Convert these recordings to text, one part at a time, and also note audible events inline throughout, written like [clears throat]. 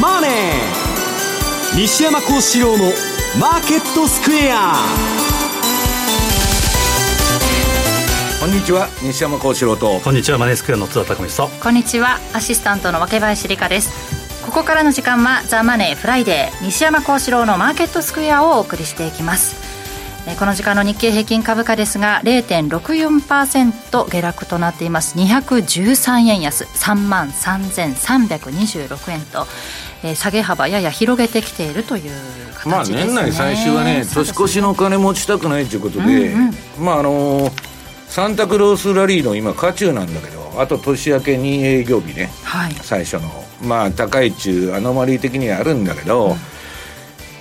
マネー」西山孝四郎の「マーケットスクエア」こんにちは西山孝四郎と。こんにちはマネースクエアの津田隆美とこんにちはアシスタントの若林理香です。ここからの時間は「ザ・マネーフライデー西山孝四郎のマーケットスクエア」をお送りしていきますこの時間の日経平均株価ですが0.64%下落となっています。213円安。3万3326円と、えー、下げ幅やや広げてきているという形ですね。まあ年内最終はね年越しの金持ちたくないということで、うんうん、まああのーサンタクロースラリーの今渦中なんだけどあと年明けに営業日ね、はい、最初の。まあ高い中アノマリー的にはあるんだけど、うん、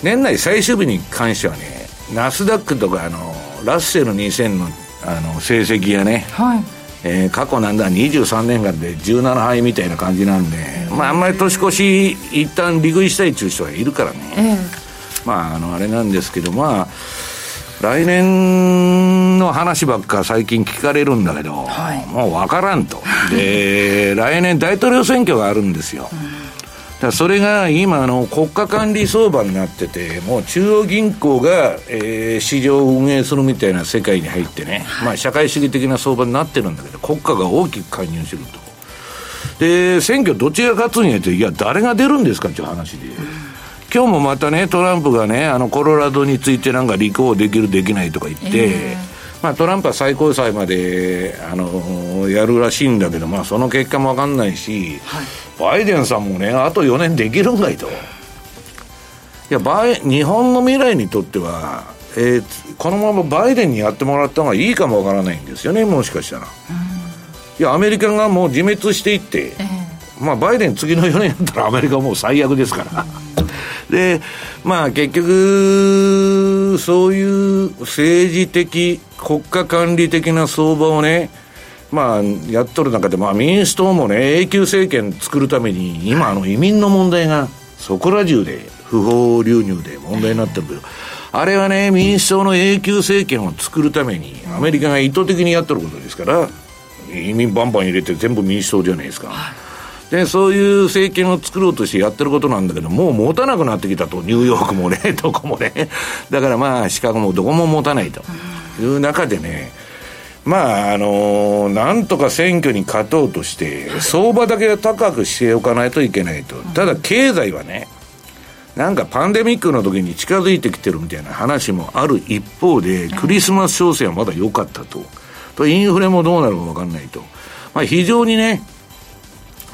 年内最終日に関してはねナスダックとかあのラッセル2000のあの成績がね、はい。えー、過去なんだ23年間で17敗みたいな感じなんで、まあ、あんまり年越し一旦利食いしたいっていう人がいるからね、えー、まああのあれなんですけどまあ来年の話ばっか最近聞かれるんだけど、はい、もう分からんと。で [laughs] 来年大統領選挙があるんですよ、うんだそれが今の国家管理相場になってて、もう中央銀行が、えー、市場を運営するみたいな世界に入ってね、はい、まあ社会主義的な相場になってるんだけど、国家が大きく介入してると。で、選挙どっちが勝つんやって、いや、誰が出るんですかっていう話で。今日もまたね、トランプがね、あの、コロラドについてなんか立候補できる、できないとか言って、えーまあ、トランプは最高裁まで、あのやるらしいんだけど、まあ、その結果も分かんないし、はい、バイデンさんもね、あと4年できるんかいと。いやバイ、日本の未来にとっては、えー、このままバイデンにやってもらった方がいいかもわからないんですよね、もしかしたら。いや、アメリカがもう自滅していって、えー、まあ、バイデン次の4年やったらアメリカはもう最悪ですから。[laughs] で、まあ結局、そういう政治的、国家管理的な相場をね、まあ、やっとる中で、まあ、民主党もね、永久政権作るために、今、あの移民の問題がそこら中で、不法流入で問題になってるけど、あれはね、民主党の永久政権を作るために、アメリカが意図的にやっとることですから、移民バンバン入れて全部民主党じゃないですか。で、そういう政権を作ろうとしてやってることなんだけど、もう持たなくなってきたと、ニューヨークもね、[laughs] どこもね。だからまあ、シカゴもどこも持たないという中でね、まあ、あのー、なんとか選挙に勝とうとして、相場だけは高くしておかないといけないと。ただ、経済はね、なんかパンデミックの時に近づいてきてるみたいな話もある一方で、クリスマス商戦はまだ良かったと。と、インフレもどうなるか分かんないと。まあ、非常にね、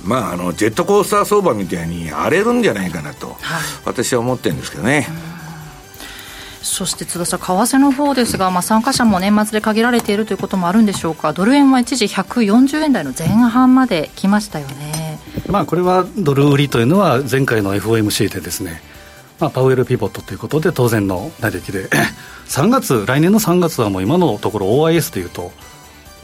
まあ、あのジェットコースター相場みたいに荒れるんじゃないかなと、はい、私は思ってるんですけどね。そして津田さん、為替の方ですが、まあ、参加者も年末で限られているということもあるんでしょうか、ドル円は一時140円台の前半まで来ましたよね、まあ、これはドル売りというのは、前回の FOMC でですね、まあ、パウエルピボットということで、当然の打撃で、[laughs] 3月、来年の3月はもう今のところ OIS というと、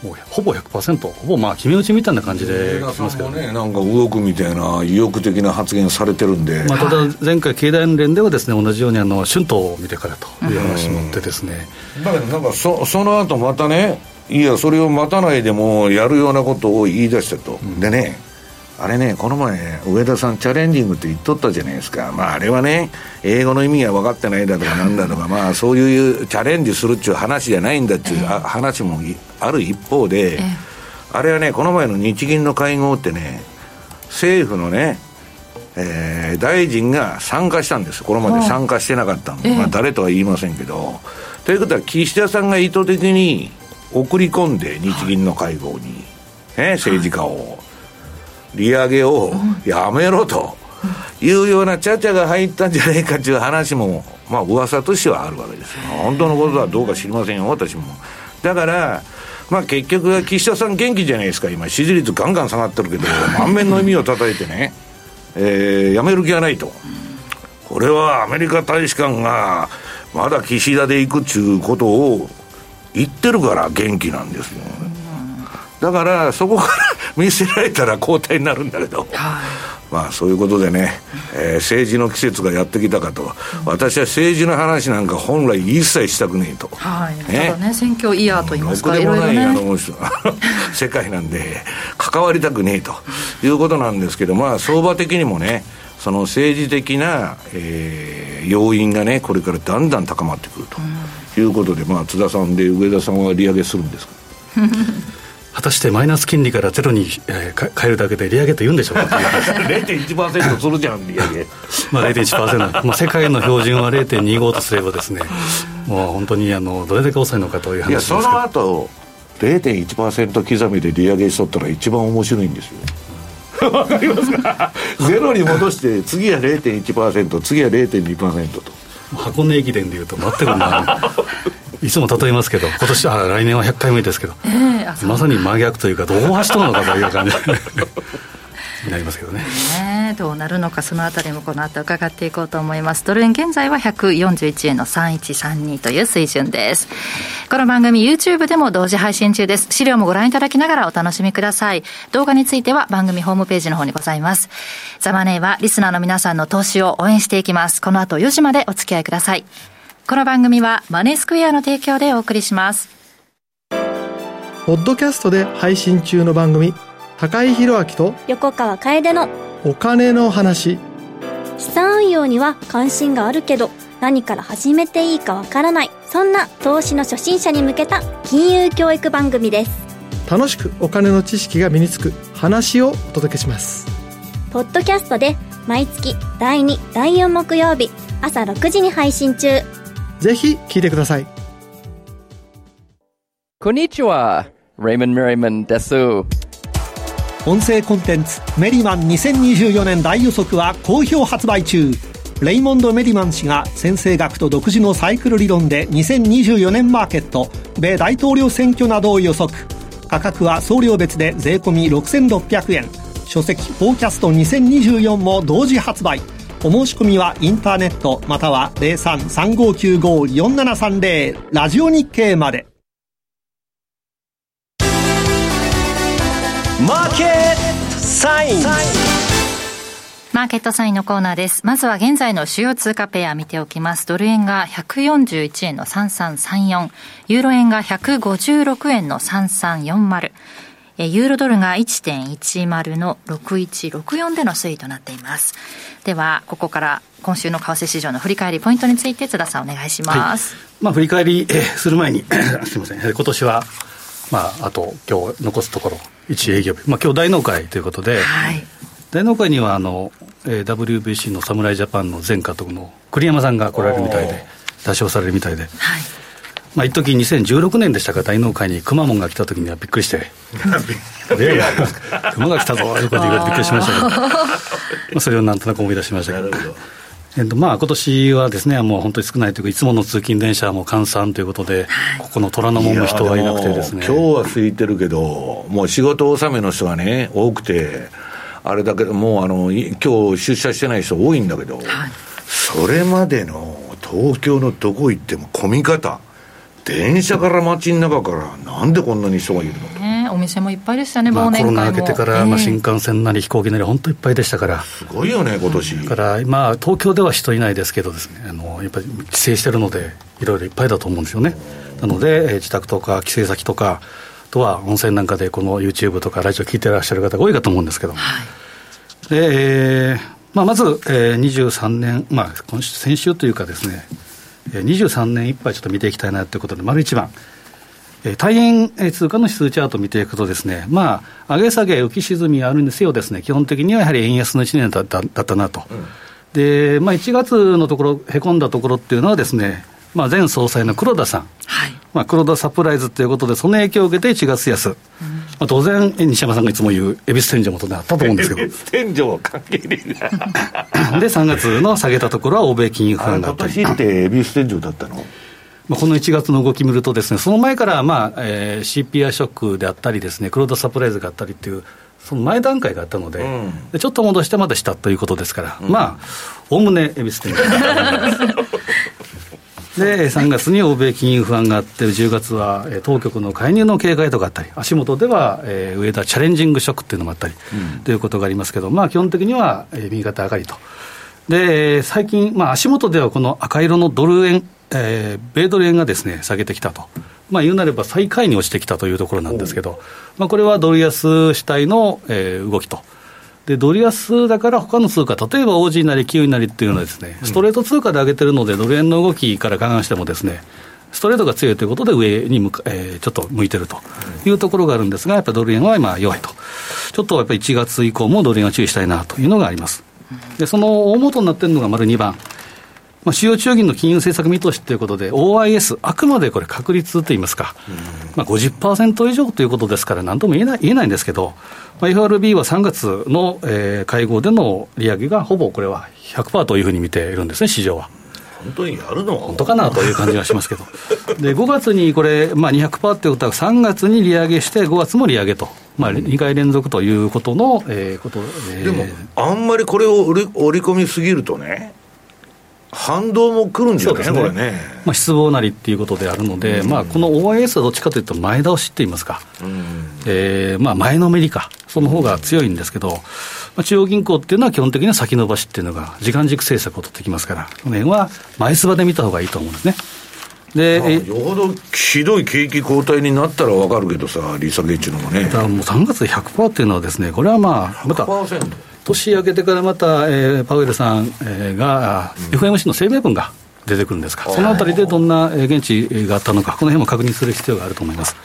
もうほぼ100%ほぼまあ決め打ちみたいな感じで聞きますけどね。なんか動くみたいな意欲的な発言されてるんで、まあ、ただ前回経団連ではですね同じようにあの春闘を見てからという話もあってですね。だけどなんかそその後またねいやそれを待たないでもやるようなことを言い出したと、うん、でねあれね、この前、上田さん、チャレンジングって言っとったじゃないですか、まあ、あれはね、英語の意味が分かってないだとか [laughs] なんだとか、まあ、そういうチャレンジするっていう話じゃないんだっていう話もある一方で、あれはね、この前の日銀の会合ってね、政府のね、えー、大臣が参加したんです、これまで参加してなかったんで、まあ、誰とは言いませんけど。ということは、岸田さんが意図的に送り込んで、日銀の会合に、ね、政治家を。利上げをやめろというようなちゃちゃが入ったんじゃないかという話も、まあ噂としてはあるわけです本当のことはどうか知りませんよ、私も。だから、まあ結局は岸田さん元気じゃないですか、今、支持率ガンガン下がってるけど、満面の意味を叩いてね、えー、やめる気はないと。これはアメリカ大使館が、まだ岸田で行くっちゅうことを言ってるから元気なんですよ。だからそこから見せられたら交代になるんだけど、まあそういうことでね、えー、政治の季節がやってきたかと、私は政治の話なんか本来一切したくねえと。はい、ね、ただね、選挙イヤーと言いますか、いろいろね、あの [laughs] 世界なんで、関わりたくねえと。いうことなんですけど、まあ相場的にもね、その政治的な、えー、要因がね、これからだんだん高まってくると。いうことで、まあ、津田さんで上田さんは利上げするんですか？[laughs] 果たしてマイナス金利からゼロに、えー、変えるだけで利上げと言うんでしょうか？[laughs] 0.1%するじゃん利上げ。まあ0.1%、まあ、[laughs] 世界の標準は0.25とすればですね。もう本当にあのどれだけ遅いのかという話ですいやその後0.1%刻みで利上げしとったら一番面白いんですよ。[laughs] わかりますか？ゼロに戻して次は0.1%次は0.2%と。箱根駅伝でいうと全くいつも例えますけど今年あ来年は100回目ですけど、えー、まさに真逆というかどう走っとるのかという感じに [laughs] なりますけどね。ねどうなるのかそのあたりもこの後伺っていこうと思います。ドル円現在は141円の3132という水準です。この番組 YouTube でも同時配信中です。資料もご覧いただきながらお楽しみください。動画については番組ホームページの方にございます。ザマネーはリスナーの皆さんの投資を応援していきます。この後4時までお付き合いくださいこの番組はマネースクエアの提供でお送りします。ポッドキャストで配信中の番組高井宏明と横川楓のお金の話。資産運用には関心があるけど何から始めていいかわからないそんな投資の初心者に向けた金融教育番組です。楽しくお金の知識が身につく話をお届けします。ポッドキャストで毎月第2第4木曜日朝6時に配信中ぜひ聞いてください。こんにちは。レイモン・メリマンです。音声コンテンツメリマン2024年大予測は好評発売中。レイモンド・メリマン氏が先生学と独自のサイクル理論で2024年マーケット米大統領選挙などを予測。価格は送料別で税込6600円。書籍「フォーキャスト2024」も同時発売お申し込みはインターネットまたは0335954730ラジオ日経までマーケットサインマーケットサインのコーナーです。まずは現在の主要通貨ペア見ておきます。ドル円が141円の3334、ユーロ円が156円の3340、ユーロドルが1.10の6164での推移となっています。では、ここから今週の為替市場の振り返りポイントについて津田さんお願いします。はい、まあ振り返り、えする前に [coughs] すみません、今年はまあ、あと今日残すところ、1営業日、まあ今日大納会ということで、はい、大納会にはあの、えー、WBC の侍ジャパンの前監督の栗山さんが来られるみたいで、出しされるみたいで。はいまあ、一時2016年でしたか、大納会にくまモンが来た時にはびっくりして、[laughs] いやいや、熊が来たぞということでびっくりしましたけど、[laughs] まあそれをなんとなく思い出しましたけど。えっと、まあ今年はですね、もう本当に少ないというか、いつもの通勤電車も閑散ということで、ここの虎ノ門も人はいなくてですね。今日は空いてるけど、もう仕事納めの人がね、多くて、あれだけど、もうあの今日出社してない人多いんだけど、はい、それまでの東京のどこ行っても混み方、電車から街の中から、なんでこんなに人がいるの？お店もいっぱいでしたね、まあ、コロナ明けてから、まあ、新幹線なり飛行機なり、本当いっぱいでしたから、すごいよね、今年。だから、まあ、東京では人いないですけどですね、あのやっぱり帰省してるので、いろいろいっぱいだと思うんですよね。なので、え自宅とか帰省先とか、あとは温泉なんかで、この YouTube とかラジオ聞いてらっしゃる方が多いかと思うんですけど、はい、でえーまあ、まず、えー、23年、まあ、今週先週というかですね、23年いっぱいちょっと見ていきたいなということで、丸一番。え大変通貨の指数チャートを見ていくとですね、まあ、上げ下げ、浮き沈みあるんですよですね、基本的にはやはり円安の1年だっただったなと。うん、で、まあ、1月のところ、へこんだところっていうのはですね、まあ、前総裁の黒田さん、はい。まあ、黒田サプライズということで、その影響を受けて1月安、うん、まあ、当然、西山さんがいつも言う、恵比寿天井もとあったと思うんですけど、恵比寿天井は関係ねえな。[laughs] で、3月の下げたところは欧米金融不安があったり。今年って恵比寿天井だったの？まあ、この1月の動き見るとですね、その前から、まあえー、CPI ショックであったりですね、黒田サプライズがあったりっていう、その前段階があったので、うん、ちょっと戻してまでしたということですから、うん、まあ、おおむね恵比寿店 [laughs] で、3月に欧米金融不安があって、10月は当局の介入の警戒とかあったり、足元では、えー、上田チャレンジングショックっていうのもあったり、うん、ということがありますけど、まあ、基本的には、えー、右肩上がりと。で、最近、まあ、足元ではこの赤色のドル円えー、米ドル円がですね下げてきたと、まあ、言うなれば最下位に落ちてきたというところなんですけど、まあ、これはドル安主体の、えー、動きと。でドル安だから他の通貨、例えば OG なりキウイなりっていうのはですね、ストレート通貨で上げてるので、ドル円の動きから勘案してもですね、ストレートが強いということで、上に向か、えー、ちょっと向いてるというところがあるんですが、やっぱりドル円は今、弱いと、ちょっとやっぱり1月以降もドル円は注意したいなというのがあります。でその大元になっているのが丸2番、まあ、主要中銀の金融政策見通しということで、OIS、あくまでこれ、確率といいますか、まあ50%以上ということですから、なんとも言えない言えないんですけど、まあ、FRB は3月の、えー、会合での利上げがほぼこれは100%というふうに見ているんですね、市場は。本当にやるの？本当かなという感じがしますけど、で5月にこれ、まあ、200%ということは、3月に利上げして、5月も利上げと、まあ、2回連続ということの、えー、こと、えー、でも、あんまりこれを織り込みすぎるとね、反動も来るんじゃないですね、これね。まあ、失望なりっていうことであるので、うん、まあ、この OIS はどっちかというと、前倒しって言いますか、うん、えー、まあ、前のめりか、その方が強いんですけど、まあ、中央銀行っていうのは基本的には先延ばしっていうのが、時間軸政策を取ってきますから、この辺は前すばで見た方がいいと思うんですね。で、まあ、よほどひどい景気後退になったら分かるけどさ、利下げっていうのもね。もう3月で100%っていうのはですね、これはまあ、また。年明けてからまた、えー、パウエルさん、えー、が、うん、FMC の声明文が出てくるんですか、そのあたりでどんな現地があったのか、この辺も確認する必要があると思います。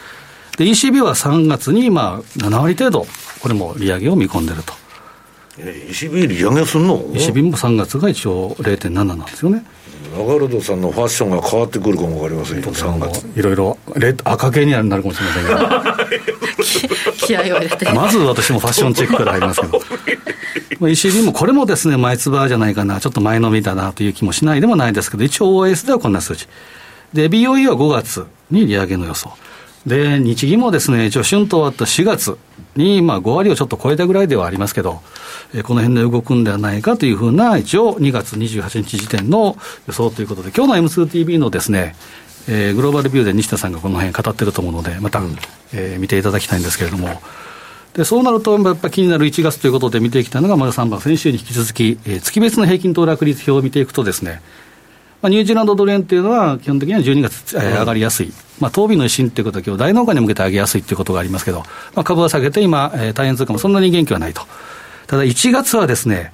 で、ECB は3月に、まあ、7割程度、これも利上げを見込んでると。え ECB 利上げするの ?ECB も3月が一応0.7なんですよね。ラガルドさんのファッションが変わってくるかも分かりませんよ、3月。いろいろ、赤系になるかもしれませんが。[laughs] 気合を入れて。まず私もファッションチェックから入りますけど。ECB もこれもですね、前つばじゃないかな、ちょっと前のみだなという気もしないでもないですけど、一応 OS ではこんな数字。で、BOE は5月に利上げの予想。で、日銀もですね、一応春と終わった4月に、まあ5割をちょっと超えたぐらいではありますけど、えこの辺で動くんではないかというふうな、一応2月28日時点の予想ということで、今日の M2TV のですね、えー、グローバルビューで西田さんがこの辺語ってると思うので、また、うん、えー、見ていただきたいんですけれども、でそうなると、やっぱり気になる1月ということで見てきたのが、丸3番、先週に引き続き、えー、月別の平均騰落率表を見ていくとですね、まあ、ニュージーランドドル円っていうのは、基本的には12月、えー、上がりやすい、まあ、当備の維新ということは、今日大農家に向けて上げやすいということがありますけど、まあ、株は下げて、今、えー、大変通貨もそんなに元気はないと。ただ、1月はですね、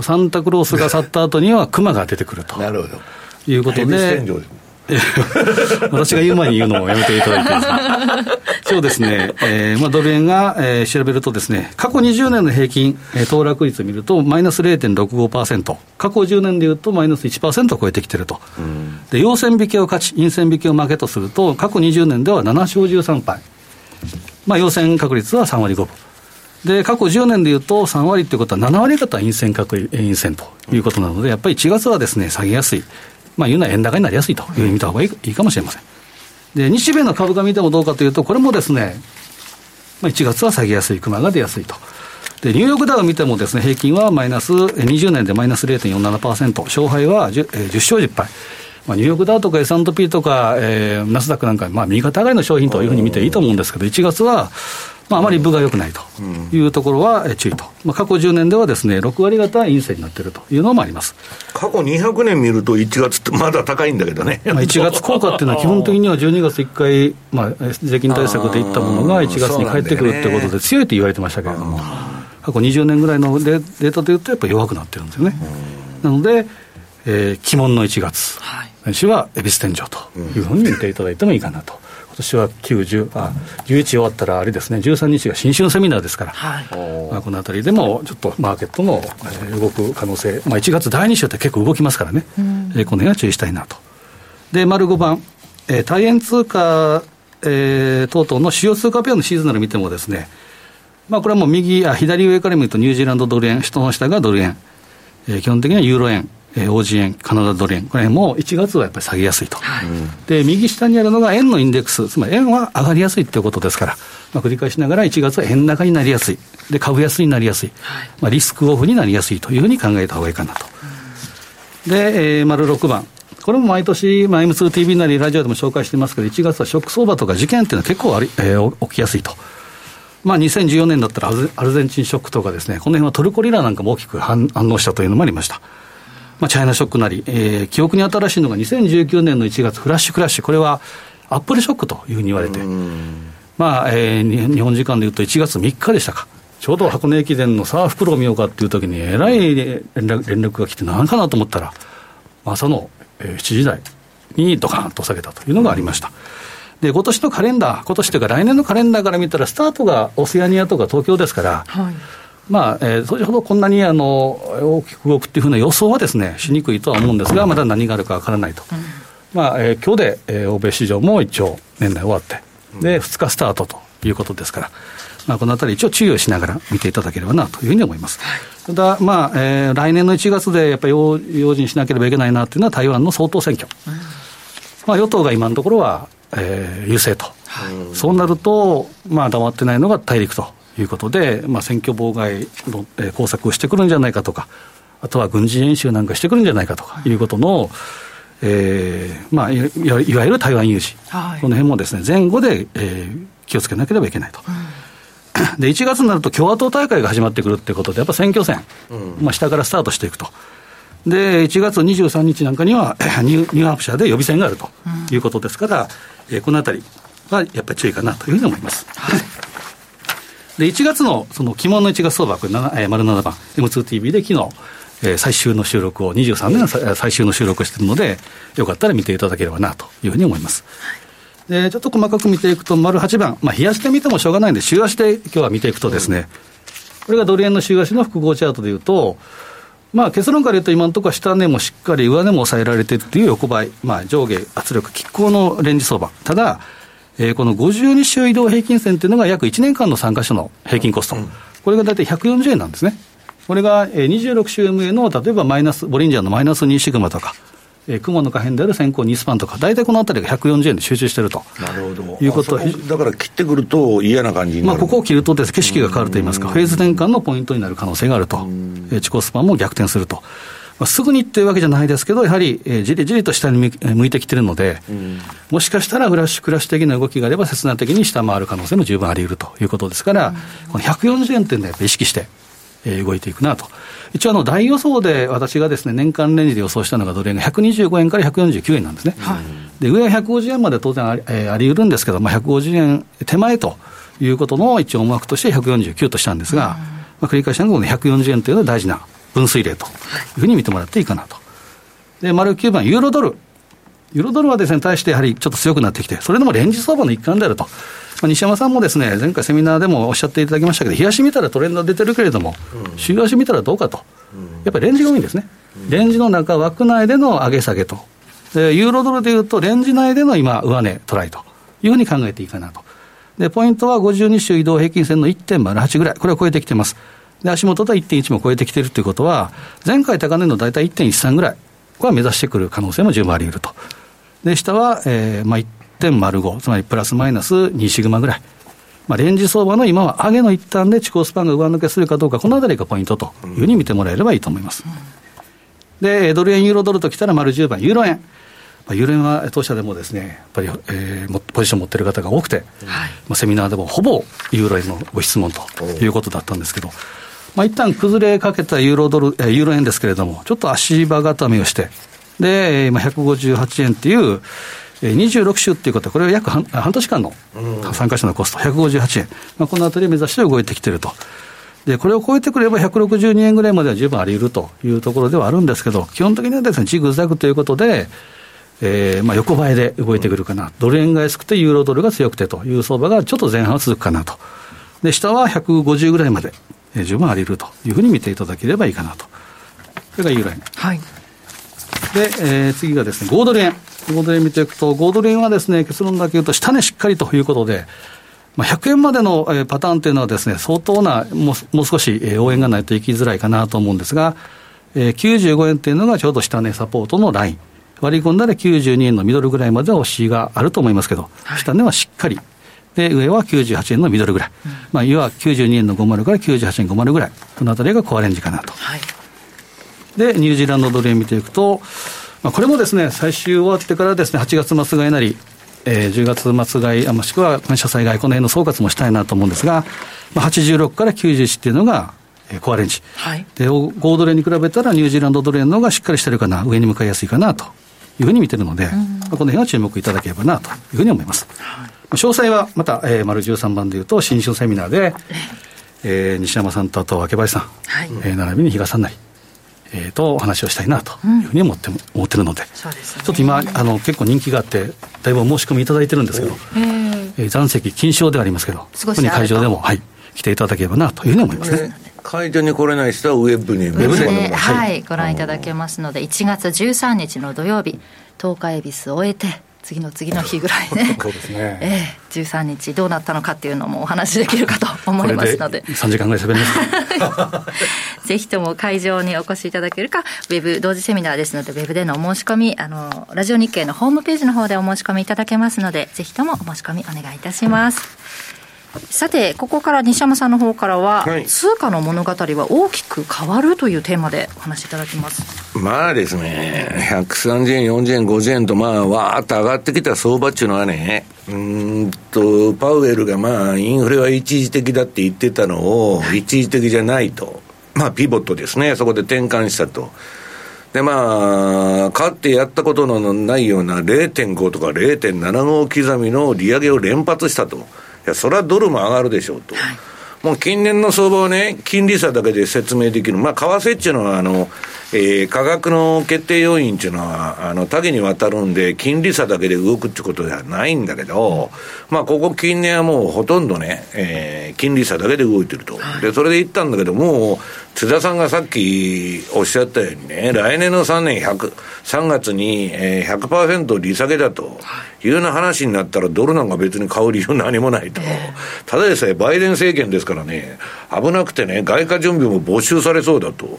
サンタクロースが去った後には、熊が出てくると。[laughs] なるほど。いうことで。[laughs] 私が言う前に言うのをやめていただいて [laughs] そうですね、えーまあ、ドル円が、えー、調べるとですね、過去20年の平均、えー、騰落率を見ると、マイナス0.65%、過去10年でいうと、マイナス1%を超えてきてると、で陽線引けを勝ち、陰線引けを負けとすると、過去20年では7勝13敗、まあ、陽線確率は3割5分。で、過去10年でいうと3割ということは7割方陰線確陰線ということなので、やっぱり1月はですね、下げやすい。まあ、言うのは円高になりやすいというふうに見たほうがいいかもしれません。で、日米の株価見てもどうかというと、これもですね、まあ、1月は下げやすい、熊が出やすいと。で、ニューヨークダウ見てもですね、平均はマイナス、20年でマイナス0.47%、勝敗は 10, 10勝10敗。まあ、ニューヨークダウとか S&P とか、えー、ナスダックなんか、まあ、右肩上がりの商品というふうに見ていいと思うんですけど、1月は、まあ、あまり分が良くないというところは注意と、まあ、過去10年ではですね6割方陰性になっているというのもあります。過去200年見ると、1月ってまだ高いんだけどね、まあ、1月効果っていうのは、基本的には12月1回、まあ、税金対策でいったものが1月に返ってくるってことで、強いと言われてましたけれども、過去20年ぐらいのデータでいうと、やっぱり弱くなってるんですよね。なので、えー、鬼門の1月、はい、は恵比寿天井というふうに見ていただいてもいいかなと。今年は90あ11終わったらあれですね。13日が新春セミナーですから、はい。まあ、このあたりでもちょっとマーケットの、えー、動く可能性、まあ、1月第2週って結構動きますからね、うん、えー、この辺は注意したいなと。で丸5番、えー、大円通貨、えー、等々の主要通貨ペアのシーズナル見てもですね。まあ、これはもう右あ左上から見るとニュージーランドドル円、人の下がドル円、えー、基本的にはユーロ円、えー、OG 円、カナダドル円、これも1月はやっぱり下げやすいと、はい、で右下にあるのが円のインデックス、つまり円は上がりやすいということですから、まあ、繰り返しながら1月は円高になりやすい、で株安になりやすい、はい、まあ、リスクオフになりやすいというふうに考えたほうがいいかなと。で、えー、丸6番。これも毎年、まあ、M2TV なりラジオでも紹介してますけど、1月はショック相場とか事件っていうのは結構あり、えー、起きやすいと。まあ、2014年だったらアルゼンチンショックとかですね、この辺はトルコリラなんかも大きく反応したというのもありました。まあ、チャイナショックなり、えー、記憶に新しいのが2019年の1月、フラッシュクラッシュ、これはアップルショックというふうに言われて、まあえー、日本時間でいうと1月3日でしたか、ちょうど箱根駅伝のさあ、袋を見ようかっていう時に、えらい連絡連絡が来て、何かなと思ったら、朝の7時台にドカーンと下げたというのがありました。で、今年のカレンダー、今年というか来年のカレンダーから見たら、スタートがオセアニアとか東京ですから、はい、まあ、えー、それほどこんなにあの大きく動くっていうふうな予想はですね、しにくいとは思うんですが、まだ何があるかわからないと。うん、まあ、えー、今日で、えー、欧米市場も一応年内終わって、で、2日スタートということですから、まあ、このあたり一応注意をしながら見ていただければなというふうに思います。ただ、まあ、えー、来年の1月でやっぱり用用心しなければいけないなというのは台湾の総統選挙。まあ、与党が今のところは、えー、優勢と。そうなると、まあ、黙ってないのが大陸ということで、まあ、選挙妨害の、えー、工作をしてくるんじゃないかとか、あとは軍事演習なんかしてくるんじゃないかとかいうことの、えーまあ、いわゆる台湾有事、はい、この辺もですね前後で、えー、気をつけなければいけないと。うん [clears throat] で1月になると共和党大会が始まってくるってことで、やっぱ選挙戦、うん、まあ、下からスタートしていくと。で、1月23日なんかには [clears throat] ニューハープシャーで予備選があるということですから、うん、えー、このあたりはやっぱり注意かなというふうに思います。はい、で、1月の、その、鬼門の1月相場、これ、えー、丸7番、M2TV で昨日、えー、最終の収録を、23年の最終の収録をしているので、よかったら見ていただければなというふうに思います。はいでちょっと細かく見ていくと、丸8番、まあ、冷やして見てもしょうがないんで、週足で今日は見ていくとですね、これがドル円の週足の複合チャートでいうと、まあ、結論から言うと、今のところは下値もしっかり上値も抑えられているという横ばい、まあ、上下圧力、拮抗のレンジ相場。ただ、えー、この52週移動平均線というのが約1年間の参加者の平均コスト、これが大体140円なんですね。これが26週 MA の例えばマイナス、ボリンジャーのマイナス2シグマとか、えー、雲の可変である先行2スパンとか、大体このあたりが140円で集中していると。なるほど。いうこと。だから切ってくると嫌な感じにまあ、ここを切るとです、景色が変わるといいますか、フェーズ転換のポイントになる可能性があると、えー、地高スパンも逆転すると。まあ、すぐにっていうわけじゃないですけど、やはり、えー、じりじりと下に向いてきてるので、もしかしたらフラッシュクラッシュ的な動きがあれば、切断的に下回る可能性も十分あり得るということですから、この140円っていうのはやっぱり意識して、えー、動いていくなと。一応あの大予想で私がですね年間レンジで予想したのがドル円が125円から149円なんですね、はい、で上は150円まで当然あり,、えー、あり得るんですけど、まあ、150円手前ということの一応思惑として149としたんですが、まあ、繰り返しながら140円というのは大事な分水嶺というふうに見てもらっていいかなと。で、丸9番、ユーロドル。ユーロドルはですね、対してやはりちょっと強くなってきて、それでもレンジ相場の一環であると。まあ、西山さんもですね、前回セミナーでもおっしゃっていただきましたけど、冷やし見たらトレンド出てるけれども、週足見たらどうかと。やっぱりレンジが多いんですね。レンジの中、枠内での上げ下げと。で、ユーロドルでいうと、レンジ内での今、上値、トライというふうに考えていいかなと。で、ポイントは52週移動平均線の1.08ぐらい、これを超えてきてます。で、足元と1.1も超えてきてるということは、前回高値の大体1.13ぐらいは目指してくる可能性も十分あり得ると。で、下は、えー、まあ、1.05、つまりプラスマイナス2シグマぐらい。まあ、レンジ相場の今は上げの一端で地高スパンが上抜けするかどうか、このあたりがポイントというふうに見てもらえればいいと思います。で、ドル円、ユーロドルときたら丸10番、ユーロ円。まあ、ユーロ円は当社でもですね、やっぱり、えー、ポジション持ってる方が多くて、はい、まあ、セミナーでもほぼユーロ円のご質問ということだったんですけど、まあ、一旦崩れかけたユーロドル、えー、ユーロ円ですけれども、ちょっと足場固めをして、で、まあ、158円っていう、26週っていうことは、これは約半半年間の参加者のコスト、158円、まあ、このあたりを目指して動いてきていると。で、これを超えてくれば162円ぐらいまでは十分あり得るというところではあるんですけど、基本的にはですね、ジグザグということで、えーまあ、横ばいで動いてくるかな、ドル円が安くてユーロドルが強くてという相場がちょっと前半は続くかなと。で、下は150ぐらいまで、えー、十分あり得るというふうに見ていただければいいかなと。それがユーロ円。はい。で、えー、次がですね、5ドル円。5ドル円見ていくと、5ドル円はですね、結論だけ言うと、下値しっかりということで、まあ、100円までのパターンというのはですね、相当な、もうもう少し応援がないといきづらいかなと思うんですが、えー、95円というのがちょうど下値サポートのライン。割り込んだら92円のミドルぐらいまでは押しがあると思いますけど、はい、下値はしっかり。で、上は98円のミドルぐらい。うん、まあ、要は92円の50から98円50ぐらい。このあたりがコアレンジかなと。はい、で、ニュージーランドドル円見ていくと、まあ、これもですね、最終終わってからですね、8月末買いなり、えー、10月末買い、もしくは感謝災害、この辺の総括もしたいなと思うんですが、まあ、86から91っていうのが、えー、コアレンジ。はい。で、5ドル円に比べたらニュージーランドドル円の方がしっかりしてるかな、上に向かいやすいかなというふうに見てるので、まあ、この辺は注目いただければなというふうに思います。はい、詳細はまた、えー、丸13番でいうと、新春セミナーで、えー、西山さんとあと若林さん、はい。えー、並びに比嘉さんなり、えー、とお話をしたいなというふうに思って,、思ってるので、ね、ちょっと今あの、結構人気があって、だいぶお申し込みいただいてるんですけど、えー、残席禁止ではありますけど、ここに会場でも、はい、来ていただければなというふうに思いますね。会場に来れない人はウェブにウェブで、ね、はい、ご覧いただけますので1月13日の土曜日東海恵比寿を終えて次の次の日ぐらいね。[laughs] そうですね、[laughs] えー、13日どうなったのかっていうのもお話しできるかと思いますので。3時間ぐらい喋ります [laughs] ぜひとも会場にお越しいただけるかウェブ同時セミナーですのでウェブでのお申し込みあのラジオ日経のホームページの方でお申し込みいただけますのでぜひともお申し込みお願いいたします、さて、ここから西山さんの方からは、はい、通貨の物語は大きく変わるというテーマでお話しいただきますまあですね、130円、40円、50円と、まあ、わーっと上がってきた相場っていうのはね、うんと、パウエルがまあ、インフレは一時的だって言ってたのを、一時的じゃないと、まあ、ピボットですね、そこで転換したと。で、まあ、勝ってやったことのないような0.5とか0.75刻みの利上げを連発したと。や、それはドルも上がるでしょうと。はいもう近年の相場はね、金利差だけで説明できる。まあ、為替っていうのは、あの、えー、価格の決定要因っていうのは、あの、多岐にわたるんで、金利差だけで動くってことではないんだけど、まあ、ここ近年はもうほとんどね、えー、金利差だけで動いてると。で、それで言ったんだけど、もう、津田さんがさっきおっしゃったようにね、来年の3年100、3月に、えー、100%利下げだというような話になったら、ドルなんか別に買う理由何もないと。ただでさえバイデン政権ですからね、危なくてね、外貨準備も没収されそうだと。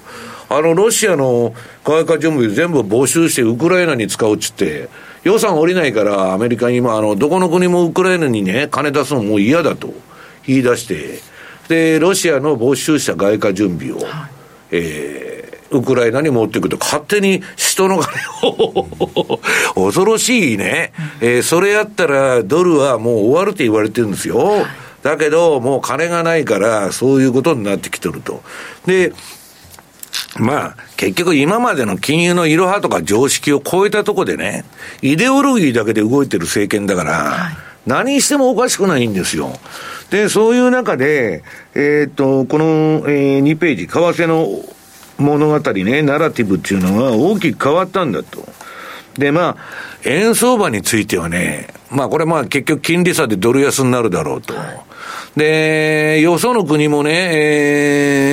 あの、ロシアの外貨準備全部没収してウクライナに使うっつって、予算下りないからアメリカに今、あの、どこの国もウクライナにね、金出すのもう嫌だと言い出して、で、ロシアの没収した外貨準備を、はい、えー、ウクライナに持っていくと、勝手に人の金を恐ろしいね、えー、それやったらドルはもう終わるって言われてるんですよ。はい、だけど、もう金がないから、そういうことになってきてると。で、まあ、結局今までの金融のいろはとか常識を超えたとこでね、イデオロギーだけで動いてる政権だから、はい、何してもおかしくないんですよ。で、そういう中で、えー、っと、この、えー、2ページ、為替の物語ね、ナラティブっていうのは大きく変わったんだと。で、まあ、円相場についてはね、まあこれまあ結局金利差でドル安になるだろうと。で、よその国もね、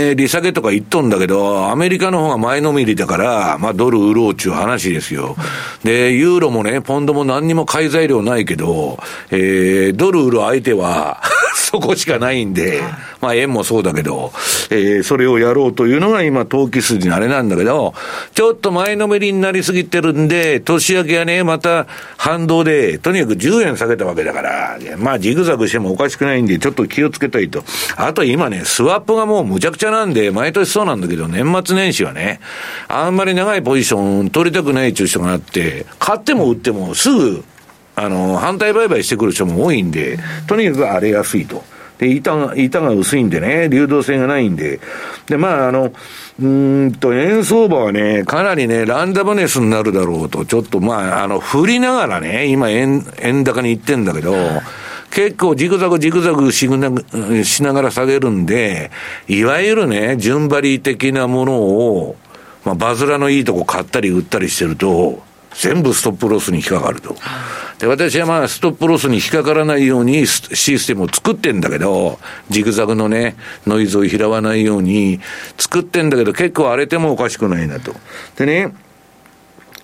えー、利下げとか言っとんだけど、アメリカの方が前のめりだから、まあドル売ろうっていう話ですよ。で、ユーロもね、ポンドも何にも買い材料ないけど、えー、ドル売る相手はそこしかないんで、まあ円もそうだけど、えー、それをやろうというのが今、投機筋のあれなんだけど、ちょっと前のめりになりすぎてるんで、年明けはね、また反動で、とにかく10円下げたわけだから、まあジグザグしてもおかしくないんで、ちょっと気をつけたいと。あと今ね、スワップがもうむちゃくちゃなんで、毎年そうなんだけど、年末年始はね、あんまり長いポジション取りたくないっていう人があって、買っても売ってもすぐ、あの、反対売買してくる人も多いんで、とにかく荒れやすいと。で、板が、板が薄いんでね、流動性がないんで。で、まあ、あの、うんと、円相場はね、かなりね、ランダムネスになるだろうと、ちょっとまあ、あの、振りながらね、今円、円高に行ってんだけど、結構ジグザグジグザグしなしながら下げるんで、いわゆるね、順張り的なものを、まあ、バズラのいいとこ買ったり売ったりしてると、全部ストップロスに引っかかると。で、私はまあ、ストップロスに引っかからないようにシステムを作ってんだけど、ジグザグのね、ノイズを拾わないように作ってんだけど、結構荒れてもおかしくないなと。でね、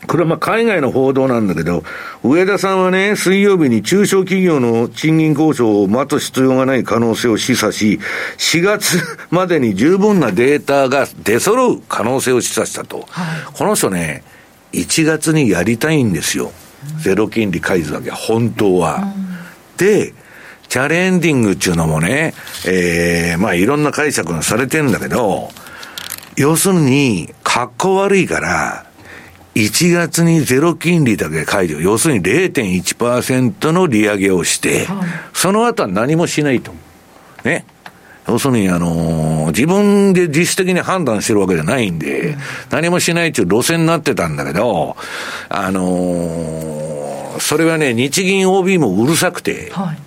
これはまあ海外の報道なんだけど、上田さんはね、水曜日に中小企業の賃金交渉を待つ必要がない可能性を示唆し、4月までに十分なデータが出揃う可能性を示唆したと。はい、この人ね、1月にやりたいんですよ。ゼロ金利解除だけ、本当は。で、チャレンディングっていうのもね、ええー、まあいろんな解釈がされてんだけど、要するに、格好悪いから、1月にゼロ金利だけ解除、要するに0.1%の利上げをして、その後は何もしないと。ね。要するに、あのー、自分で自主的に判断してるわけじゃないんで、うん、何もしないっていう路線になってたんだけど、あのー、それはね、日銀 OB もうるさくて、はい、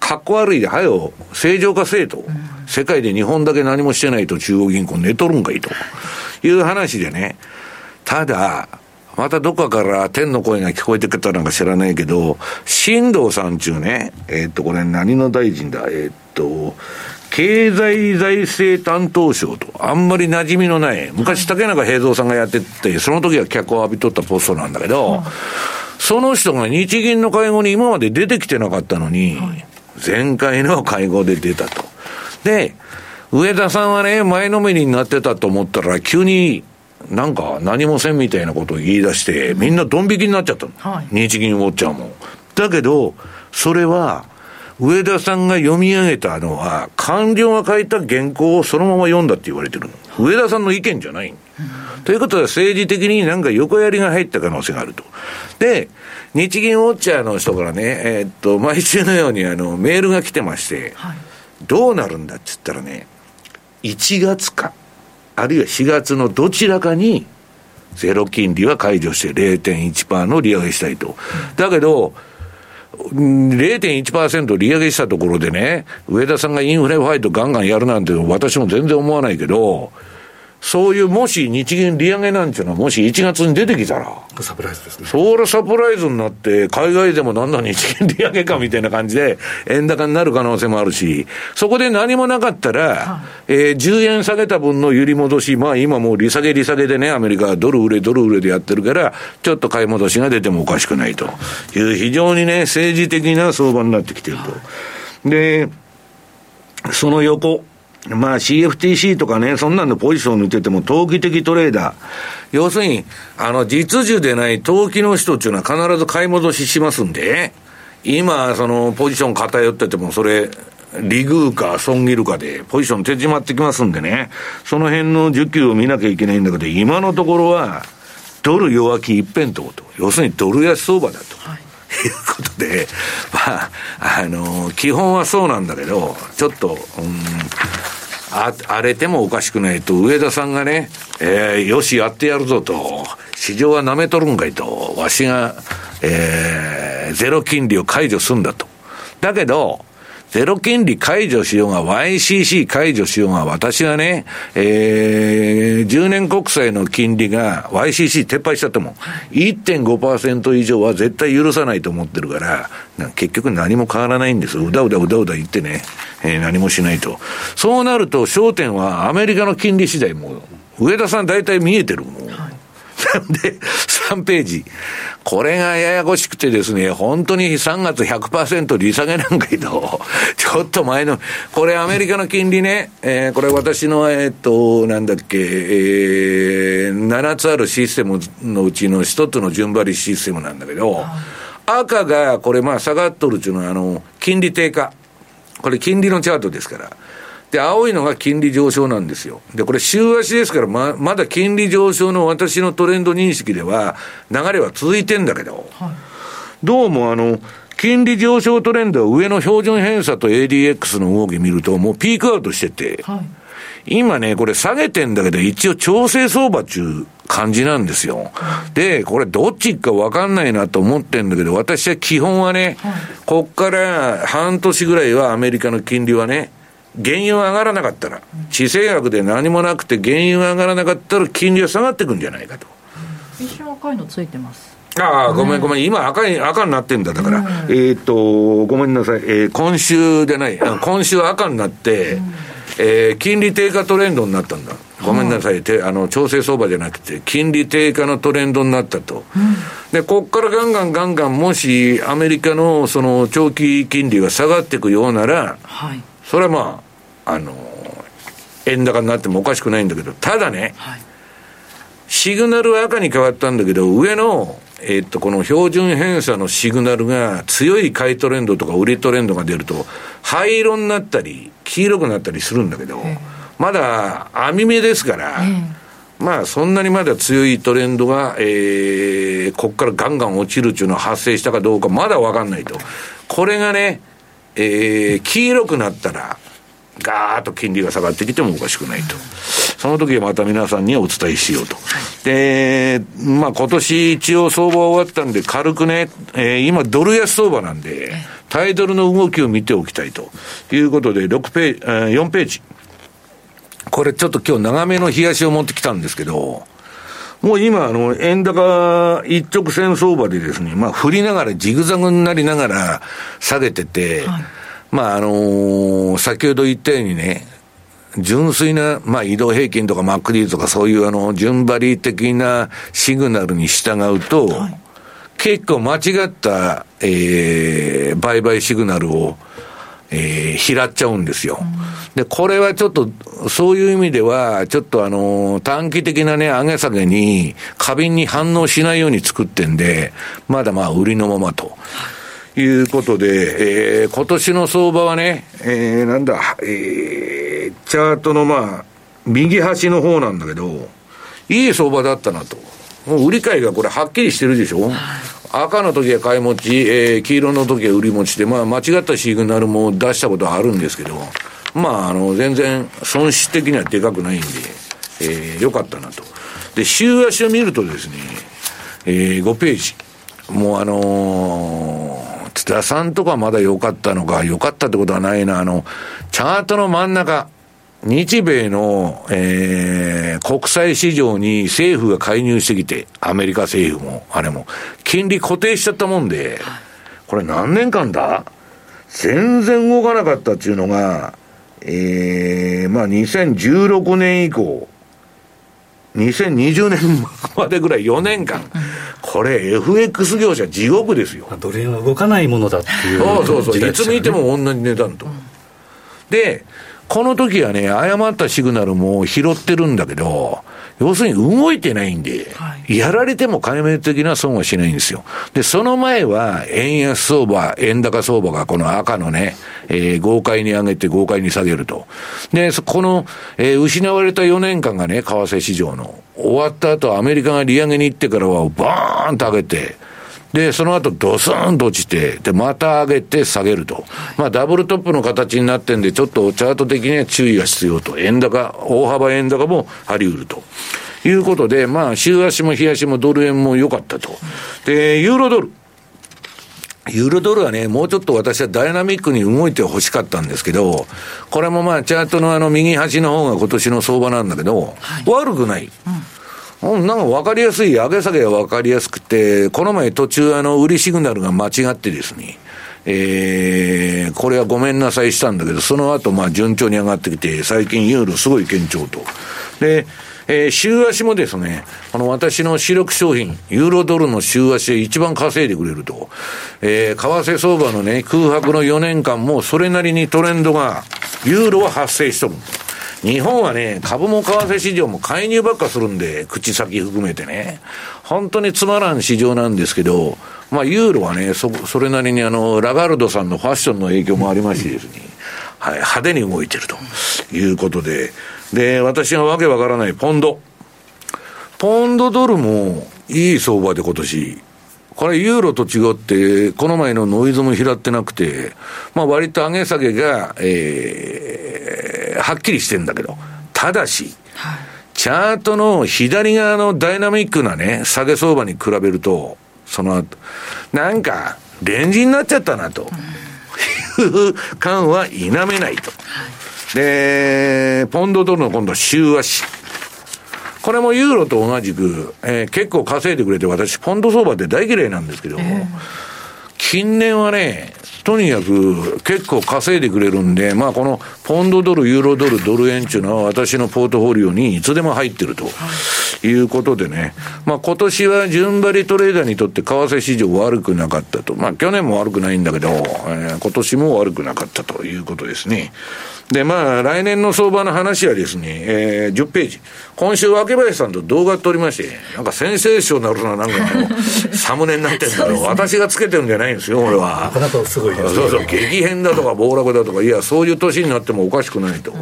かっこ悪いで、はよ、正常化せえと。うん世界で日本だけ何もしてないと中央銀行寝とるんかいという話でね、ただ、またどっかから天の声が聞こえてきたのか知らないけど、新藤さんちゅうね、えー、っと、これ何の大臣だ？えー、っと、経済財政担当省と、あんまり馴染みのない、昔竹中平蔵さんがやってて、その時は脚光を浴びとったポストなんだけど、その人が日銀の会合に今まで出てきてなかったのに、前回の会合で出たと。で、上田さんはね、前のめりになってたと思ったら、急になんか何もせんみたいなことを言い出して、みんなドン引きになっちゃったの。はい、日銀ウォッチャーも。だけど、それは、上田さんが読み上げたのは、官僚が書いた原稿をそのまま読んだって言われてるの。上田さんの意見じゃない。ということは政治的になんか横やりが入った可能性があると。で、日銀ウォッチャーの人からね、えー、っと、毎週のようにあの、メールが来てまして、はい、どうなるんだって言ったらね、1月か、あるいは4月のどちらかに、ゼロ金利は解除して0.1%の利上げしたいと。だけど、0.1%利上げしたところでね、上田さんがインフレファイトガンガンやるなんて私も全然思わないけど、そういうもし日銀利上げなんていうのはもし1月に出てきたら。サプライズですね。それサプライズになって、海外でもなんだ日銀利上げかみたいな感じで、円高になる可能性もあるし、そこで何もなかったら、はい、えー、10円下げた分の揺り戻し、まあ今もう利下げ利下げでね、アメリカはドル売れドル売れでやってるから、ちょっと買い戻しが出てもおかしくないという非常にね、政治的な相場になってきてると。で、その横、まあ CFTC とかね、そんなんのポジションを抜いてても、投機的トレーダー。要するに、あの、実需でない投機の人っていうのは必ず買い戻ししますんで、今、その、ポジション偏ってても、それ、利遇か損切るかで、ポジション手締まってきますんでね、その辺の需給を見なきゃいけないんだけど、今のところは、ドル弱気一辺倒と。要するにドル安相場だと。はいいうことで、まあ、あの、基本はそうなんだけど、ちょっと、うん、あ荒れてもおかしくないと、上田さんがね、えー、よし、やってやるぞと、市場は舐めとるんかいと、わしが、えー、ゼロ金利を解除すんだと。だけど、ゼロ金利解除しようが、YCC 解除しようが、私はね、えー、10年国債の金利が YCC 撤廃しちゃっても、1.5%以上は絶対許さないと思ってるから、結局何も変わらないんです。うだうだうだうだ言ってね、えー、何もしないと。そうなると焦点はアメリカの金利次第も、上田さん大体見えてるもん。はいで、3ページ。これがややこしくてですね、本当に3月100%利下げなんかいと、ちょっと前の、これアメリカの金利ね、えー、これ私の、えっと、なんだっけ、えー、7つあるシステムのうちの1つの順張りシステムなんだけど、赤が、これまあ下がっとるっていうのは、あの、金利低下。これ金利のチャートですから。で、青いのが金利上昇なんですよ。で、これ週足ですから、ま、まだ金利上昇の私のトレンド認識では、流れは続いてんだけど、はい、どうもあの、金利上昇トレンドは上の標準偏差と ADX の動き見ると、もうピークアウトしてて、はい、今ね、これ下げてんだけど、一応調整相場っていう感じなんですよ。で、これどっちかわかんないなと思ってんだけど、私は基本はね、はい、こっから半年ぐらいはアメリカの金利はね、原油が上がらなかったら、地政学で何もなくて原油が上がらなかったら金利は下がっていくんじゃないかと。一瞬赤いのついてますああ、ごめんごめん。今赤い、赤になってんだ。だから、えっと、ごめんなさい。えー、今週じゃない。今週赤になって、えー、金利低下トレンドになったんだ。ごめんなさい。てあの、調整相場じゃなくて、金利低下のトレンドになったと。で、こっからガンガンガンガン、もしアメリカのその長期金利が下がっていくようなら、はいそれはまあ、あの、円高になってもおかしくないんだけど、ただね、はい、シグナルは赤に変わったんだけど、上の、えー、っと、この標準偏差のシグナルが強い買いトレンドとか売りトレンドが出ると、灰色になったり、黄色くなったりするんだけど、まだ網目ですから、まあ、そんなにまだ強いトレンドが、えー、ここからガンガン落ちるっていうのは発生したかどうかまだわかんないと。これがね、えー、黄色くなったら、ガーッと金利が下がってきてもおかしくないと。その時はまた皆さんにはお伝えしようと。で、まあ今年一応相場終わったんで軽くね、えー、今ドル安相場なんで、タイトルの動きを見ておきたいということで、6ページ、えー、4ページ。これちょっと今日長めの冷やしを持ってきたんですけど、もう今、あの、円高一直線相場でですね、まあ振りながらジグザグになりながら下げてて、はい、まああのー、先ほど言ったようにね、純粋な、まあ移動平均とかマックディーとかそういうあの、順張り的なシグナルに従うと、はい、結構間違った、えー、売買シグナルを、えー、拾っちゃうんですよ。で、これはちょっと、そういう意味では、ちょっとあの、短期的なね、上げ下げに、過敏に反応しないように作ってんで、まだまあ、売りのままと。いうことで、えー、今年の相場はね、えー、なんだ、えー、チャートのまあ、右端の方なんだけど、いい相場だったなと。もう売り買いがこれはっきりしてるでしょ、赤の時は買い持ち、えー、黄色の時は売り持ちで、まあ間違ったシグナルも出したことはあるんですけど、まああの、全然損失的にはでかくないんで、えー、よかったなと。で、週足を見るとですね、えー、5ページ。もうあのー、津田さんとかまだ良かったのか、良かったってことはないな、あの、チャートの真ん中、日米の、えー、国際市場に政府が介入してきて、アメリカ政府も、あれも、金利固定しちゃったもんで、これ何年間だ？全然動かなかったっていうのが、えー、まあ2016年以降、2020年までぐらい4年間、これ FX 業者地獄ですよ。ドル円は動かないものだっていう、ね、そうそうそう、いつ見ても同じ値段と。で、この時はね、誤ったシグナルも拾ってるんだけど、要するに動いてないんで、はい、やられても壊滅的な損はしないんですよ。で、その前は、円安相場、円高相場がこの赤のね、えー、豪快に上げて豪快に下げると。で、この、えー、失われた4年間がね、為替市場の、終わった後、アメリカが利上げに行ってからは、バーンと上げて、で、その後ドスーンと落ちて、で、また上げて下げると。まあ、ダブルトップの形になってんで、ちょっとチャート的には注意が必要と。円高、大幅円高もあり得ると。いうことで、まあ、週足も日足もドル円も良かったと。で、ユーロドル。ユーロドルはね、もうちょっと私はダイナミックに動いてほしかったんですけど、これもまあ、チャートのあの右端の方が今年の相場なんだけど、はい、悪くない。うんなんか分かりやすい、上げ下げが分かりやすくて、この前途中あの、売りシグナルが間違ってですね、えー、これはごめんなさいしたんだけど、その後まあ順調に上がってきて、最近ユーロすごい堅調と。で、えー、週足もですね、この私の主力商品、ユーロドルの週足で一番稼いでくれると。えー、為替相場のね、空白の4年間もそれなりにトレンドが、ユーロは発生しとる。日本はね、株も為替市場も介入ばっかするんで、口先含めてね。本当につまらん市場なんですけど、まあ、ユーロはね、そ、それなりにあの、ラガルドさんのファッションの影響もありましてですね、はい、派手に動いてるということで、で、私がわけわからないポンド。ポンドドルもいい相場で今年、これユーロと違って、この前のノイズも拾ってなくて、まあ割と上げ下げが、えー、はっきりしてんだけど、ただし、はい、チャートの左側のダイナミックなね、下げ相場に比べると、その後、なんか、レンジになっちゃったなと、いう感は否めないと。で、ポンドドルの今度は週足。これもユーロと同じく、えー、結構稼いでくれて、私、ポンド相場って大嫌いなんですけど、えー、近年はね、とにかく結構稼いでくれるんで、まあこのポンドドル、ユーロドル、ドル円っていうのは私のポートフォリオにいつでも入ってるということでね、まあ今年は順張りトレーダーにとって為替市場悪くなかったと。まあ去年も悪くないんだけど、えー、今年も悪くなかったということですね。で、まあ、来年の相場の話はですね、えー、10ページ。今週、若林さんと動画撮りまして、なんかセンセーショナルな、なんか [laughs] サムネになってるんだろう。ね、私がつけてるんじゃないんですよ、俺は。なかなかすごいです、ね、そうそう、激変だとか暴落だとか、いや、そういう年になってもおかしくないと。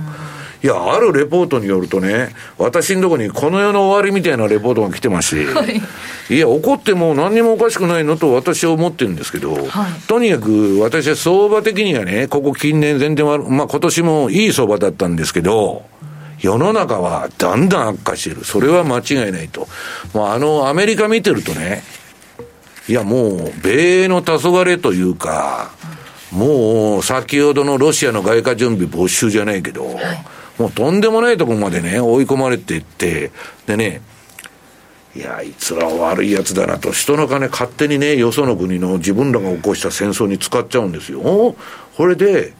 いや、あるレポートによるとね、私のところにこの世の終わりみたいなレポートが来てまして、はい、いや、怒っても何にもおかしくないのと私は思ってるんですけど、はい、とにかく私は相場的にはね、ここ近年全然悪、まあ今年もいい相場だったんですけど、世の中はだんだん悪化している。それは間違いないと。もうあの、アメリカ見てるとね、いやもう、米英の黄昏というか、もう先ほどのロシアの外貨準備没収じゃないけど、はい、もうとんでもないところまでね、追い込まれていって、でね、いや、あいつらは悪いやつだなと、人の金勝手にね、よその国の自分らが起こした戦争に使っちゃうんですよ。これで、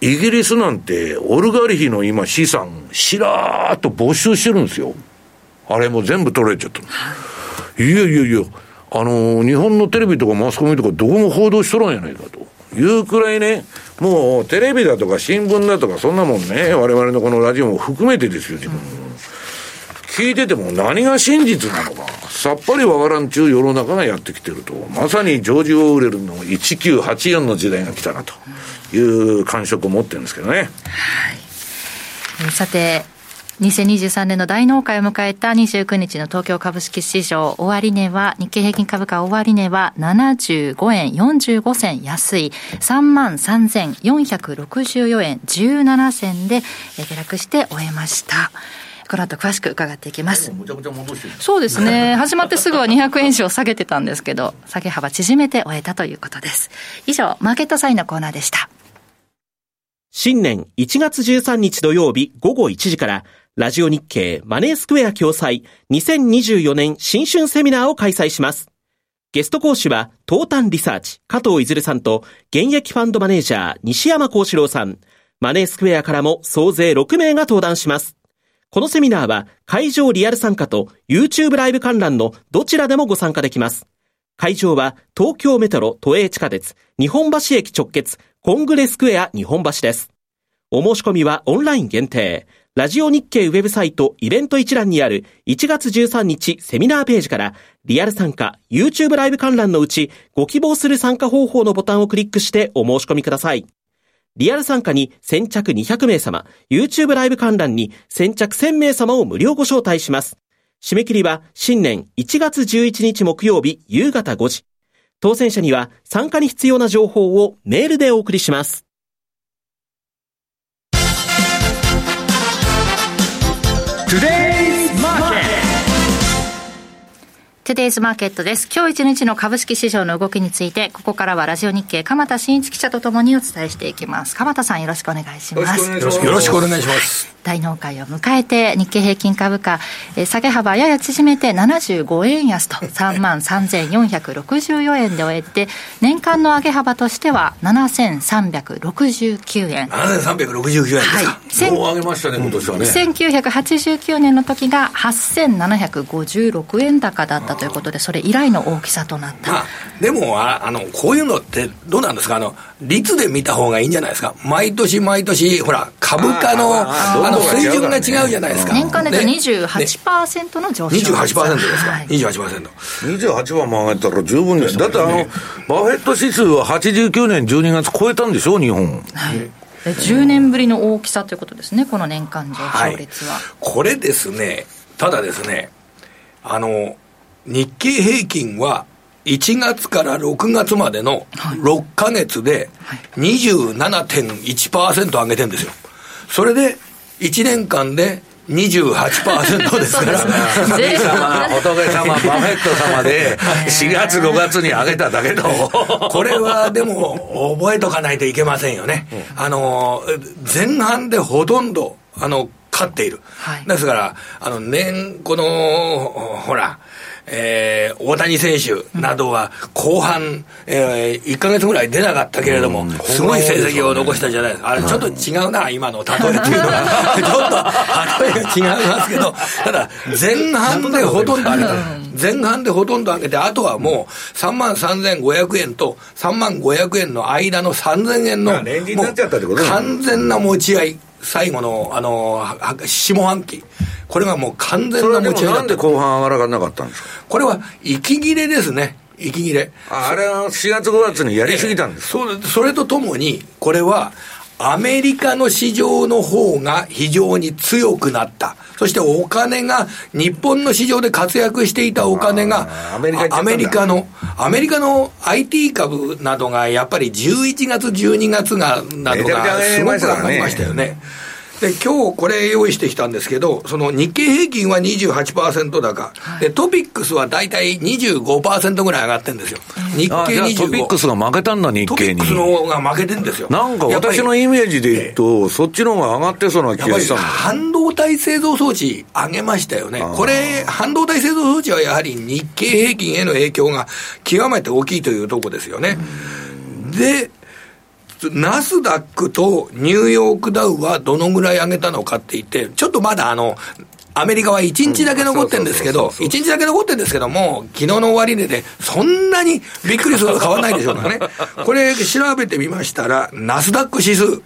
イギリスなんて、オルガリヒの今資産、しらーっと没収してるんですよ。あれも全部取られちゃった。いやいやいや、あのー、日本のテレビとかマスコミとかどこも報道しとらんやないかと。いうくらいね、もうテレビだとか新聞だとかそんなもんね、我々のこのラジオも含めてですよ、自分。聞いてても何が真実なのか、さっぱりわからんちゅう世の中がやってきてると。まさにジョージ・オーレルの1984の時代が来たなという感触を持ってるんですけどね。はい。さて、2023年の大納会を迎えた29日の東京株式市場終値は、日経平均株価終値は75円45銭安い33,464円17銭で下落して終えました。この後詳しく伺っていきます。そうですね。[laughs] 始まってすぐは200円以上下げてたんですけど、下げ幅縮めて終えたということです。以上、マーケットサインのコーナーでした。新年1月13日土曜日午後1時から、ラジオ日経マネースクエア共催2024年新春セミナーを開催します。ゲスト講師は、東端リサーチ、加藤いずるさんと、現役ファンドマネージャー、西山幸四郎さん。マネースクエアからも総勢6名が登壇します。このセミナーは、会場リアル参加と YouTube ライブ観覧のどちらでもご参加できます。会場は、東京メトロ都営地下鉄、日本橋駅直結、コングレスクエア日本橋です。お申し込みはオンライン限定。ラジオ日経ウェブサイトイベント一覧にある1月13日セミナーページからリアル参加、YouTube ライブ観覧のうちご希望する参加方法のボタンをクリックしてお申し込みください。リアル参加に先着200名様、YouTube ライブ観覧に先着1000名様を無料ご招待します。締め切りは新年1月11日木曜日夕方5時。当選者には参加に必要な情報をメールでお送りします。トゥデイトゥデイズマーケットです。今日一日の株式市場の動きについて、ここからはラジオ日経、鎌田新一記者とともにお伝えしていきます。鎌田さんよろしくお願いします。よろしくお願いします。大納会を迎えて、日経平均株価、えー、下げ幅やや縮めて75円安と、[laughs] 3万3464円で終えて、年間の上げ幅としては7369円。7369円ですか。はい、もう上げましたね、今年はね。1989年の時が8756円高だったということで、それ以来の大きさとなった。まあ、でもあ、あの、こういうのってどうなんですか？あの、率で見た方がいいんじゃないですか？毎年毎年、ほら、株価の、あの、水準が違うじゃないですか。年間で28%の上昇、ね。28%ですか？はい、28%。28番も上げたら十分です。だってあの、バフェット指数は89年12月超えたんでしょ、日本。はい。10年ぶりの大きさということですね、この年間上昇率は。はい、これですね、ただですね、あの、日経平均は1月から6月までの6か月で27.1%上げてるんですよ。それで1年間で28%ですから。[laughs] 神様、仏様、[laughs] バフェット様で、4月、5月に上げただけど。[laughs] これはでも、覚えとかないといけませんよね。あの、前半でほとんど、あの、勝っている。ですから、あの、年、この、ほら、えー、大谷選手などは後半、えー、1か月ぐらい出なかったけれども、すごい成績を残したじゃないですか。あれ、ちょっと違うな、今の例えっていうのが。ちょっと例えが違いますけど、ただ、前半でほとんど上げた。前半でほとんど上げて、あとはもう3万3500円と3万500円の間の3000円の、完全な持ち合い。最後の、あの、下半期。これがもう完全な持ち合いなんで後半上がらなかったんですか？これは、息切れですね。息切れ。あれは4月5月にやりすぎたんですそそれとともに、これは、アメリカの市場の方が非常に強くなった。そしてお金が、日本の市場で活躍していたお金が、アメリカの、アメリカの IT 株などがやっぱり11月、12月が、などがすごく上がりましたよね。で、今日これ用意してきたんですけど、その日経平均は28%高、はい、で、トピックスは大体25%ぐらい上がってるんですよ。日経25。トピックスが負けたんだ、日経に。トピックスの方が負けてるんですよ。なんか私のイメージで言うと、そっちの方が上がってそうな気がした半導体製造装置上げましたよね。これ、半導体製造装置はやはり日経平均への影響が極めて大きいというところですよね。で、ナスダックとニューヨークダウはどのぐらい上げたのかって言って、ちょっとまだあの、アメリカは1日だけ残ってるんですけど、1日だけ残ってるんですけども、昨日の終値で、そんなにびっくりするほど変わらないでしょうかね。これ調べてみましたら、ナスダック指数、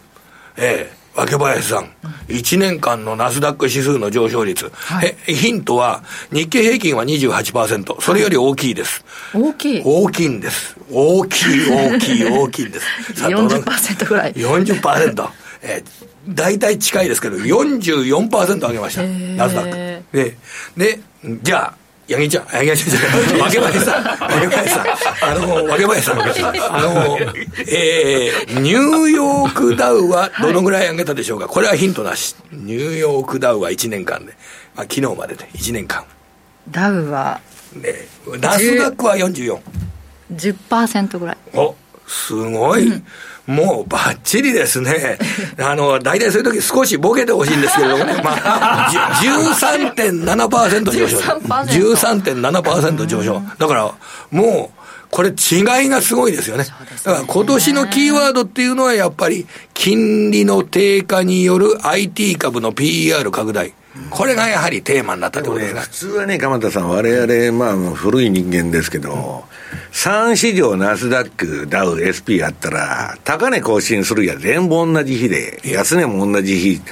ええ若林さん、1年間のナスダック指数の上昇率、はい、ヒントは、日経平均は28%、それより大きいです。大きい大きいんです。大きい、大きい、大きいんです。[laughs] 40%ぐらい。40%。えー、大体近いですけど、44%上げました。ナスダック。で、で、じゃあ、八木ちゃん、八木ちゃん、[laughs] 若林さん、若林さん、あの、若林さん、あの、えー、ニューヨークダウはどのぐらい上げたでしょうか、これはヒントなし。ニューヨークダウは1年間で、まあ、昨日までで1年間。ダウは、ね、ナスダックは44。10%ぐらい。お、すごい。うんもうばっちりですね。[laughs] あの、大体そういう時少しボケてほしいんですけれどもね。[laughs] まあ、13.7%上昇。13.7%上昇。だから、もう、これ違いがすごいですよね。だから今年のキーワードっていうのはやっぱり、金利の低下による IT 株の PER 拡大。これがやはりテーマになったところですね。普通はね、鎌田さん、我々、まあ、古い人間ですけど、3市場、ナスダック、ダウ、SP あったら、高値更新するや全部同じ日で、安値も同じ日。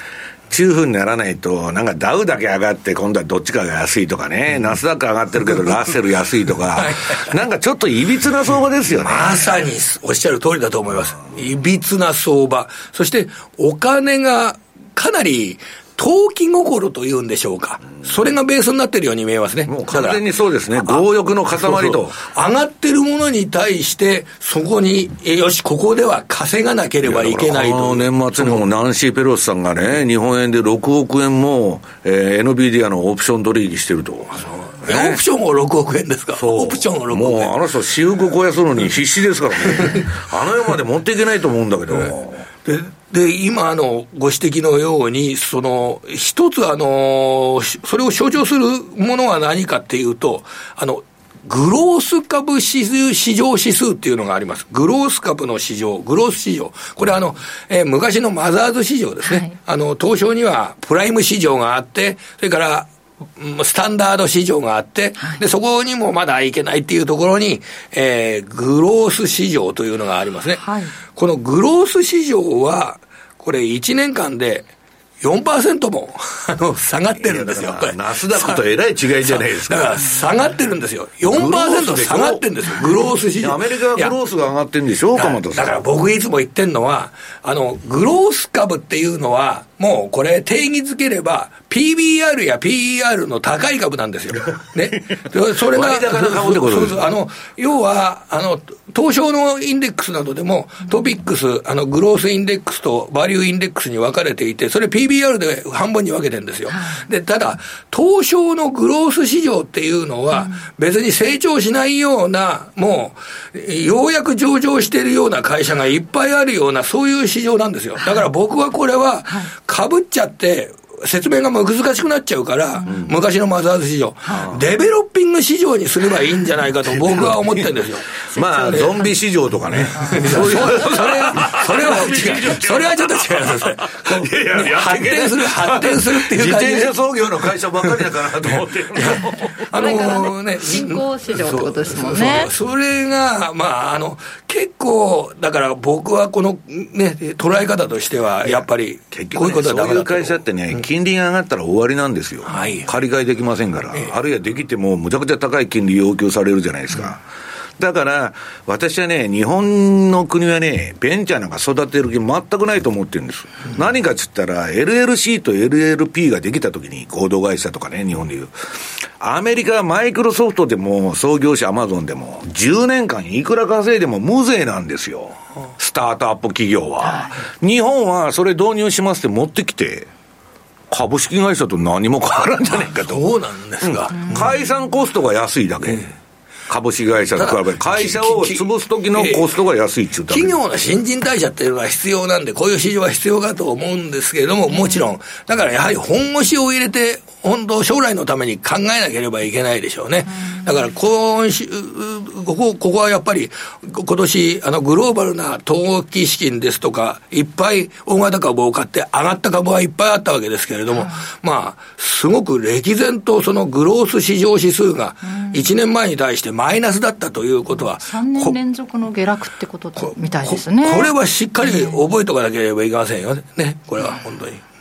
中風にならないと、なんかダウだけ上がって、今度はどっちかが安いとかね、ナスダック上がってるけど、ラッセル安いとか、なんかちょっといびつな相場ですよね。まさにおっしゃる通りだと思います。いびつな相場。そして、お金がかなり投機心というんでしょうか。それがベースになってるように見えますね。もう完全にそうですね。強欲の塊と。上がってるものに対して、そこに、よし、ここでは稼がなければいけないと。年末にもナンシー・ペロスさんがね、日本円で6億円も、えー、NVIDIA のオプション取引してると。オプションを6億円ですか？オプションを6億円。もうあの人、私服肥やすのに必死ですからね。[laughs] あの世まで持っていけないと思うんだけど。で、で、今、あの、ご指摘のように、その、一つ、あの、それを象徴するものは何かっていうと、あの、グロース株指数、市場指数っていうのがあります。グロース株の市場、グロース市場。これあの、えー、昔のマザーズ市場ですね。はい、あの、東証にはプライム市場があって、それからスタンダード市場があって、はい、で、そこにもまだいけないっていうところに、えー、グロース市場というのがありますね。はい、このグロース市場は、これ1年間で4%も、[laughs] あの、下がってるんですよ、これ。ナスダックとえらい違いじゃないですか。だから、下がってるんですよ。4%下がってるんですよ、グロース市場。アメリカはグロースが上がってるんでしょ、鎌田さん。だから僕いつも言ってんのは、あの、グロース株っていうのは、もうこれ定義づければ、PBR や PER の高い株なんですよ。[laughs] ね。それが、あの、要は、あの、東証のインデックスなどでも、トピックス、あの、グロースインデックスとバリューインデックスに分かれていて、それ PBR で半分に分けてるんですよ。で、ただ、東証のグロース市場っていうのは、別に成長しないような、もう、ようやく上場しているような会社がいっぱいあるような、そういう市場なんですよ。だから僕はこれは、かぶっちゃって、説明が難しくなっちゃうから、うん、昔のマザーズ市場、はあ、デベロッピング市場にすればいいんじゃないかと僕は思ってるんですよ。[laughs] まあ、[laughs] ゾンビ市場とかね。そういう、[laughs] それは、それは違う。それはちょっと違います。発展する、発展するっていう感じ。自転車操業の会社ばっかりだかなと思って。あのね、新興市場ってことですもんね。それが、まあ、あの、結構、だから僕はこのね、捉え方としては、やっぱり、こういうことはダメだそういう会社ってね、金利が上がったら終わりなんですよ。はい、借り換えできませんから。あるいはできても、むちゃくちゃ高い金利要求されるじゃないですか。だから、私はね、日本の国はね、ベンチャーなんか育てる気全くないと思ってるんです。うん、何かっつったら、LLC と LLP ができたときに、合同会社とかね、日本でいう。アメリカ、マイクロソフトでも、創業者アマゾンでも、10年間いくら稼いでも無税なんですよ。スタートアップ企業は。日本はそれ導入しますって持ってきて、株式会社と何も変わらんじゃないかと。そうなんですか。解散コストが安いだけ。株式会社と比べ会社を潰す時のコストが安いっちゅう企業の新陳代謝っていうのは必要なんで、こういう市場は必要かと思うんですけれども、もちろん、だからやはり本腰を入れて、本当、将来のために考えなければいけないでしょうね。だから今週、ここ、ここはやっぱり、今年、あの、グローバルな投機資金ですとか、いっぱい大型株を買って上がった株はいっぱいあったわけですけれども、まあ、すごく歴然とそのグロース市場指数が1年前に対してマイナスだったということは。3年連続の下落ってことみたいですね。これはしっかり覚えておかなければいけませんよね。これは本当に。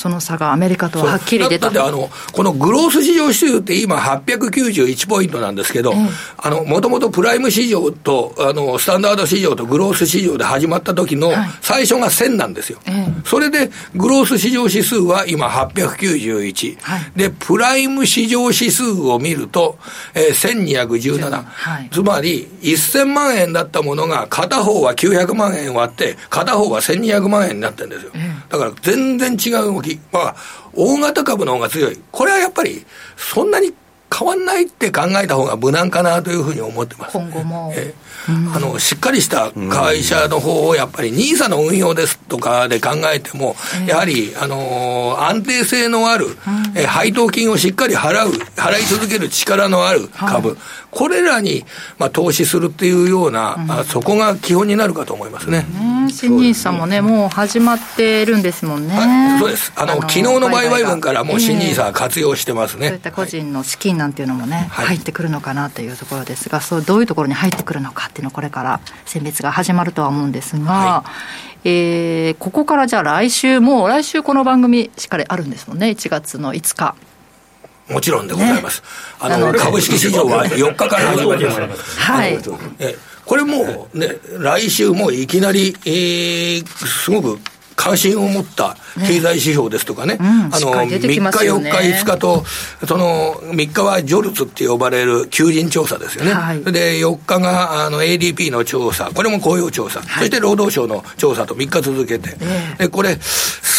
その差がアメリカとははっきり出た。だってあの、このグロース市場指数って今891ポイントなんですけど、あの、もともとプライム市場と、あの、スタンダード市場とグロース市場で始まった時の最初が1000なんですよ。はい、それで、グロース市場指数は今891。はい、で、プライム市場指数を見ると、えー、1217。はい、つまり、1000万円だったものが、片方は900万円割って、片方は1200万円になってるんですよ。だから、全然違う動き。まあ、大型株の方が強い。これはやっぱり、そんなに変わんないって考えた方が無難かなというふうに思ってます。今後も。えあの、しっかりした会社の方をやっぱり NISA の運用ですとかで考えても、やはり、あのー、安定性のある、え配当金をしっかり払う、払い続ける力のある株、これらに、まあ、投資するっていうような、うん、そこが基本になるかと思いますね。新ニーサもね、もう始まってるんですもんね。はい、そうです。あの、あの昨日の売買分からもう新ニーサ活用してますね。そういった個人の資金なんていうのもね、はい、入ってくるのかなというところですが、そうどういうところに入ってくるのかっていうのをこれから選別が始まるとは思うんですが、はい、えー、ここからじゃあ来週も、来週この番組しっかりあるんですもんね、1月の5日。もちろんでございます。ね、あの、株式市場は [laughs] 4日から始まります。はい。えこれもね、来週もいきなり、えー、すごく関心を持った経済指標ですとかね、ねうん、あの、3日、4日、5日と、その、3日はジョルツって呼ばれる求人調査ですよね。はい、で、4日が、あの、ADP の調査、これも雇用調査、はい、そして労働省の調査と3日続けて、で、これ、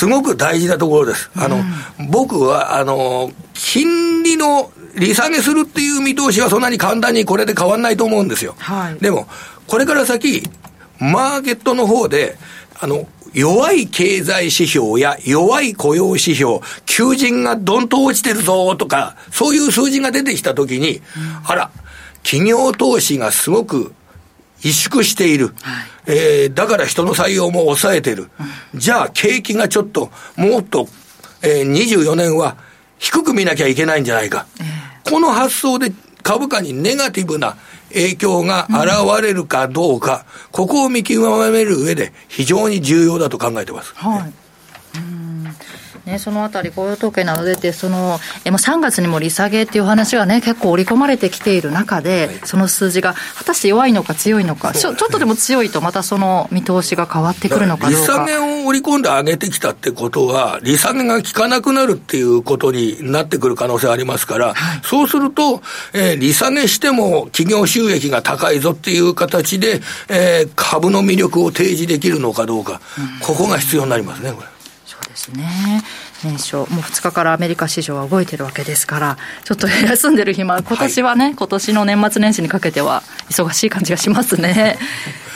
すごく大事なところです。あの、うん、僕は、あの、金利の利下げするっていう見通しはそんなに簡単にこれで変わらないと思うんですよ。はい、でも、これから先、マーケットの方で、あの、弱い経済指標や弱い雇用指標、求人がどんと落ちてるぞとか、そういう数字が出てきたときに、うん、あら、企業投資がすごく萎縮している。はい、えー、だから人の採用も抑えてる。うん、じゃあ景気がちょっと、もっと、えー、24年は低く見なきゃいけないんじゃないか。えー、この発想で株価にネガティブな影響が現れるかどうか、うん、ここを見極める上で非常に重要だと考えてます。はいね、そのあたり、雇用統計など出て、そのえもう3月にも利下げっていう話がね、結構織り込まれてきている中で、はい、その数字が果たして弱いのか強いのか、ちょちょっとでも強いと、またその見通しが変わってくるのか利下げを織り込んで上げてきたってことは、利下げが効かなくなるっていうことになってくる可能性ありますから、はい、そうすると、えー、利下げしても企業収益が高いぞっていう形で、えー、株の魅力を提示できるのかどうか、うん、ここが必要になりますね、これ。ですね。年初、もう2日からアメリカ市場は動いてるわけですから、ちょっと休んでる暇、今年はね、はい、今年の年末年始にかけては、忙しい感じがしますね。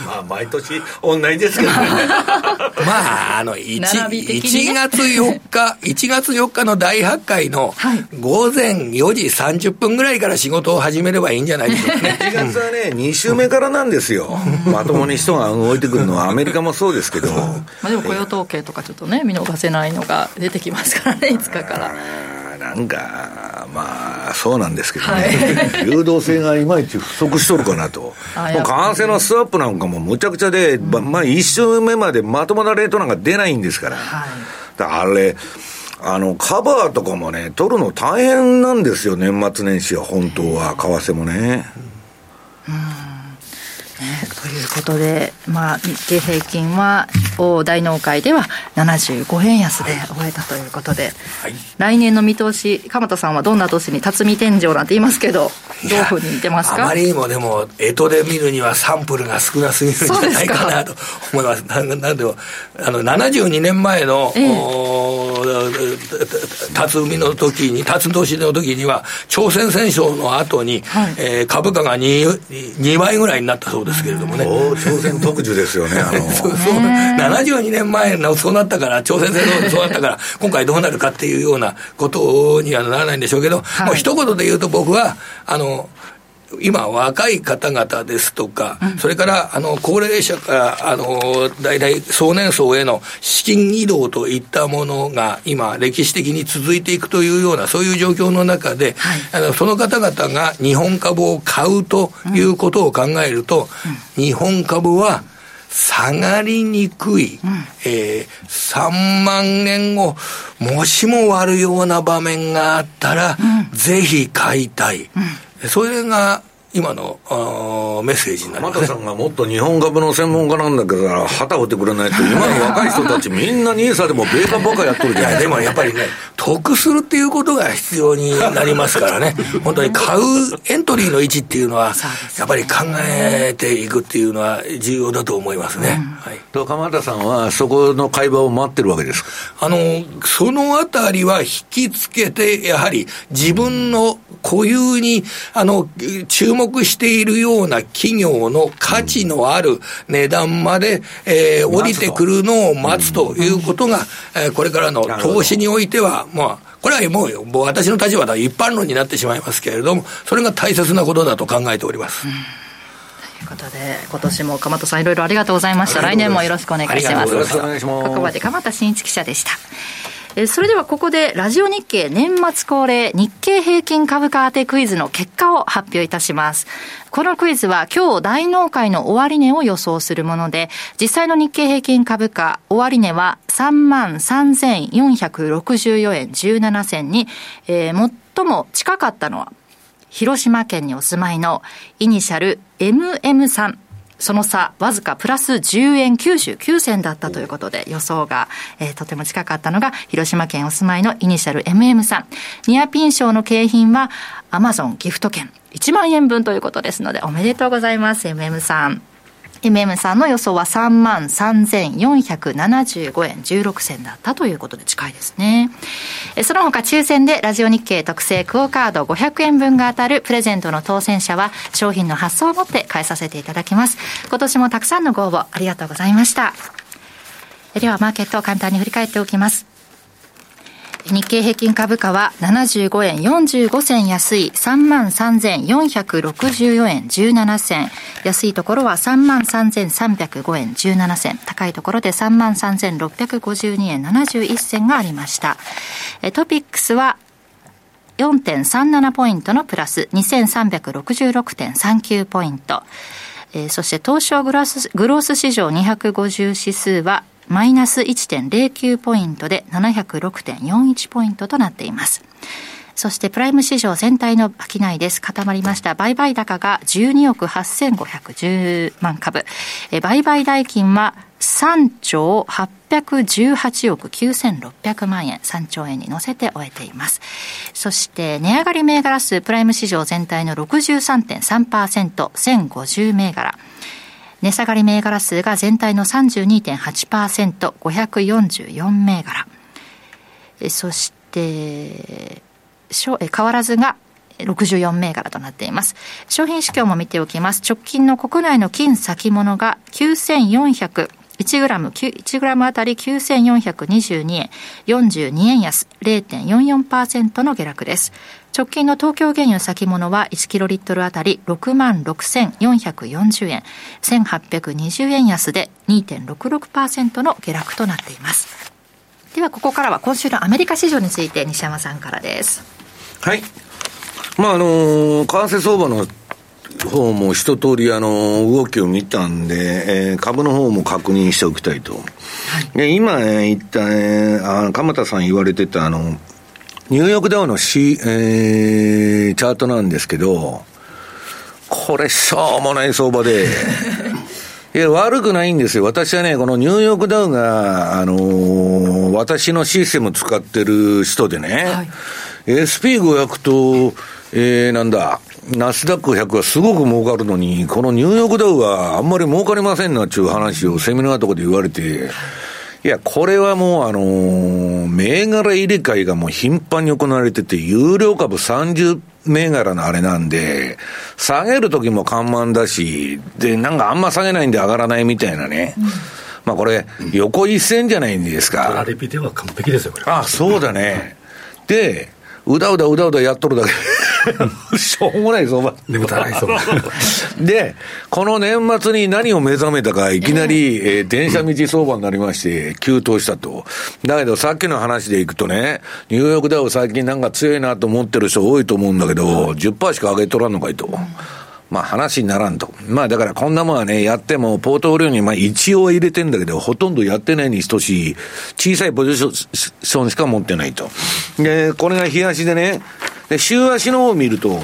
まあ、毎年同じですけどね。[laughs] まあ、あの1、ね、1月4日、1月4日の大発会の午前4時30分ぐらいから仕事を始めればいいんじゃないでしょうかね。[laughs] 1月はね、2週目からなんですよ。[laughs] まともに人が動いてくるのはアメリカもそうですけど。まあでも雇用統計とかちょっとね、見逃せないのが出てきますからね、5日から。なんか、まあ、そうなんですけどね、はい、[laughs] 流動性がいまいち不足しとるかなと、[laughs] もう為替のスワップなんかもむちゃくちゃで、うん、まあ、1週目までまともなレートなんか出ないんですから、はい、だあれ、あの、カバーとかもね、取るの大変なんですよ、年末年始は、本当は、為替もね。ね、ということで、まあ、日経平均は大大納会では75円安で終えたということで、はい、来年の見通し鎌田さんはどんな年に辰巳天井なんて言いますけどどういうふうに見てますか？あまりにもでも干支で見るにはサンプルが少なすぎるんじゃないかなと思います。ななんであの72年前の、ええ、辰巳の時に辰年の時には朝鮮戦争の後に、はい、えー、株価が 2, 2倍ぐらいになったそうですけれどもね。朝鮮特需ですよね、あの。[laughs] そう、そう、72年前のそうなったから、朝鮮戦争でそうなったから、[laughs] 今回どうなるかっていうようなことにはならないんでしょうけど、はい、もう一言で言うと僕は、あの、今、若い方々ですとか、うん、それからあの高齢者からあの大体壮年層への資金移動といったものが今、歴史的に続いていくというような、そういう状況の中で、はい、あのその方々が日本株を買うということを考えると、うん、日本株は下がりにくい、うん、えー、3万円をもしも割るような場面があったら、うん、ぜひ買いたい。それが今のあメッセージになります、ね、さんがもっと日本株の専門家なんだけど、旗振ってくれないと、今の [laughs] 若い人たち、みんなニーサでも米株ばっかやっとるじゃない。でもやっぱりね、得するっていうことが必要になりますからね、[laughs] 本当に買うエントリーの位置っていうのは、やっぱり考えていくっていうのは重要だと思いますね。うん、はい、と鎌田さんは、そこの会話を待ってるわけですあのそのあたりは引きつけて、やはり自分の固有にあの注目目しているような企業の価値のある値段まで、えー、降りてくるのを待つということが、えー、これからの投資においては、まあ、これはもう、もう私の立場では一般論になってしまいますけれども、それが大切なことだと考えております。ということで、今年も鎌田さんいろいろありがとうございました。来年もよろしくお願いします。よろしくお願いします。ここまで鎌田新一記者でした。えそれではここでラジオ日経年末恒例日経平均株価当てクイズの結果を発表いたします。このクイズは今日大納会の終値を予想するもので、実際の日経平均株価終値は33,464円17銭に、えー、最も近かったのは広島県にお住まいのイニシャル MM さんその差、わずかプラス10円99銭だったということで、予想が、えー、とても近かったのが、広島県お住まいのイニシャル MM さん。ニアピン賞の景品は、アマゾンギフト券1万円分ということですので、おめでとうございます、MM さん。MM さんの予想は3万3475円16銭だったということで近いですね。その他抽選でラジオ日経特製クオカード500円分が当たるプレゼントの当選者は商品の発送をもって返させていただきます。今年もたくさんのご応募ありがとうございました。ではマーケットを簡単に振り返っておきます。日経平均株価は75円45銭安い33,464円17銭。安いところは33,305円17銭。高いところで33,652円71銭がありました。トピックスは4.37ポイントのプラス2366.39ポイント。え、そして東証グロスグロース市場250指数はマイナス1.09ポイントで706.41ポイントとなっています。そしてプライム市場全体の商いです。固まりました。売買高が12億8510万株。え売買代金は3兆818億9600万円、3兆円に乗せて終えています。そして値上がり銘柄数プライム市場全体の63.3%、1050銘柄。値下がり銘柄数が全体の32.8%、544銘柄。そして、変わらずが64銘柄となっています。商品市況も見ておきます。直近の国内の金先物が9400 1グラム、1グラムあたり9422円、42円安、0.44%の下落です。直近の東京原油先物は1キロリットルあたり6万6440円、1820円安で2.66%の下落となっています。ではここからは今週のアメリカ市場について西山さんからです。はい。まああのー、為替相場の方も一通りあの動きを見たんで、えー、株の方も確認しておきたいと。はい、今、えー、言った、えー、あ鎌田さん言われてたあの、ニューヨークダウの、C えー、チャートなんですけど、これ、しょうもない相場で。[laughs] いや、悪くないんですよ。私はね、このニューヨークダウが、あのー、私のシステム使ってる人でね、はい、SP500 と、えー、なんだ、ナスダック100はすごく儲かるのに、このニューヨークダウはあんまり儲かりませんなっていう話をセミナーとかで言われて、いや、これはもうあのー、銘柄入れ替えがもう頻繁に行われてて、有料株30銘柄のあれなんで、下げるときも緩慢だし、で、なんかあんま下げないんで上がらないみたいなね。うん、まあこれ、横一線じゃないんですか。トラレピでは完璧ですよ、これ。あ、そうだね。で、うだうだうだうだやっとるだけ。[laughs] しょうもない相場。眠たい相場。[laughs] で、この年末に何を目覚めたか、いきなり、えー、電車道相場になりまして、急騰したと。だけど、さっきの話でいくとね、ニューヨークダウ最近なんか強いなと思ってる人多いと思うんだけど、10%しか上げとらんのかいと。まあ話にならんと。まあだからこんなもんはね、やってもポートフォリオにまあ一応入れてんだけど、ほとんどやってないに等しい、小さいポジションしか持ってないと。で、これが日足でね、で、週足の方を見ると、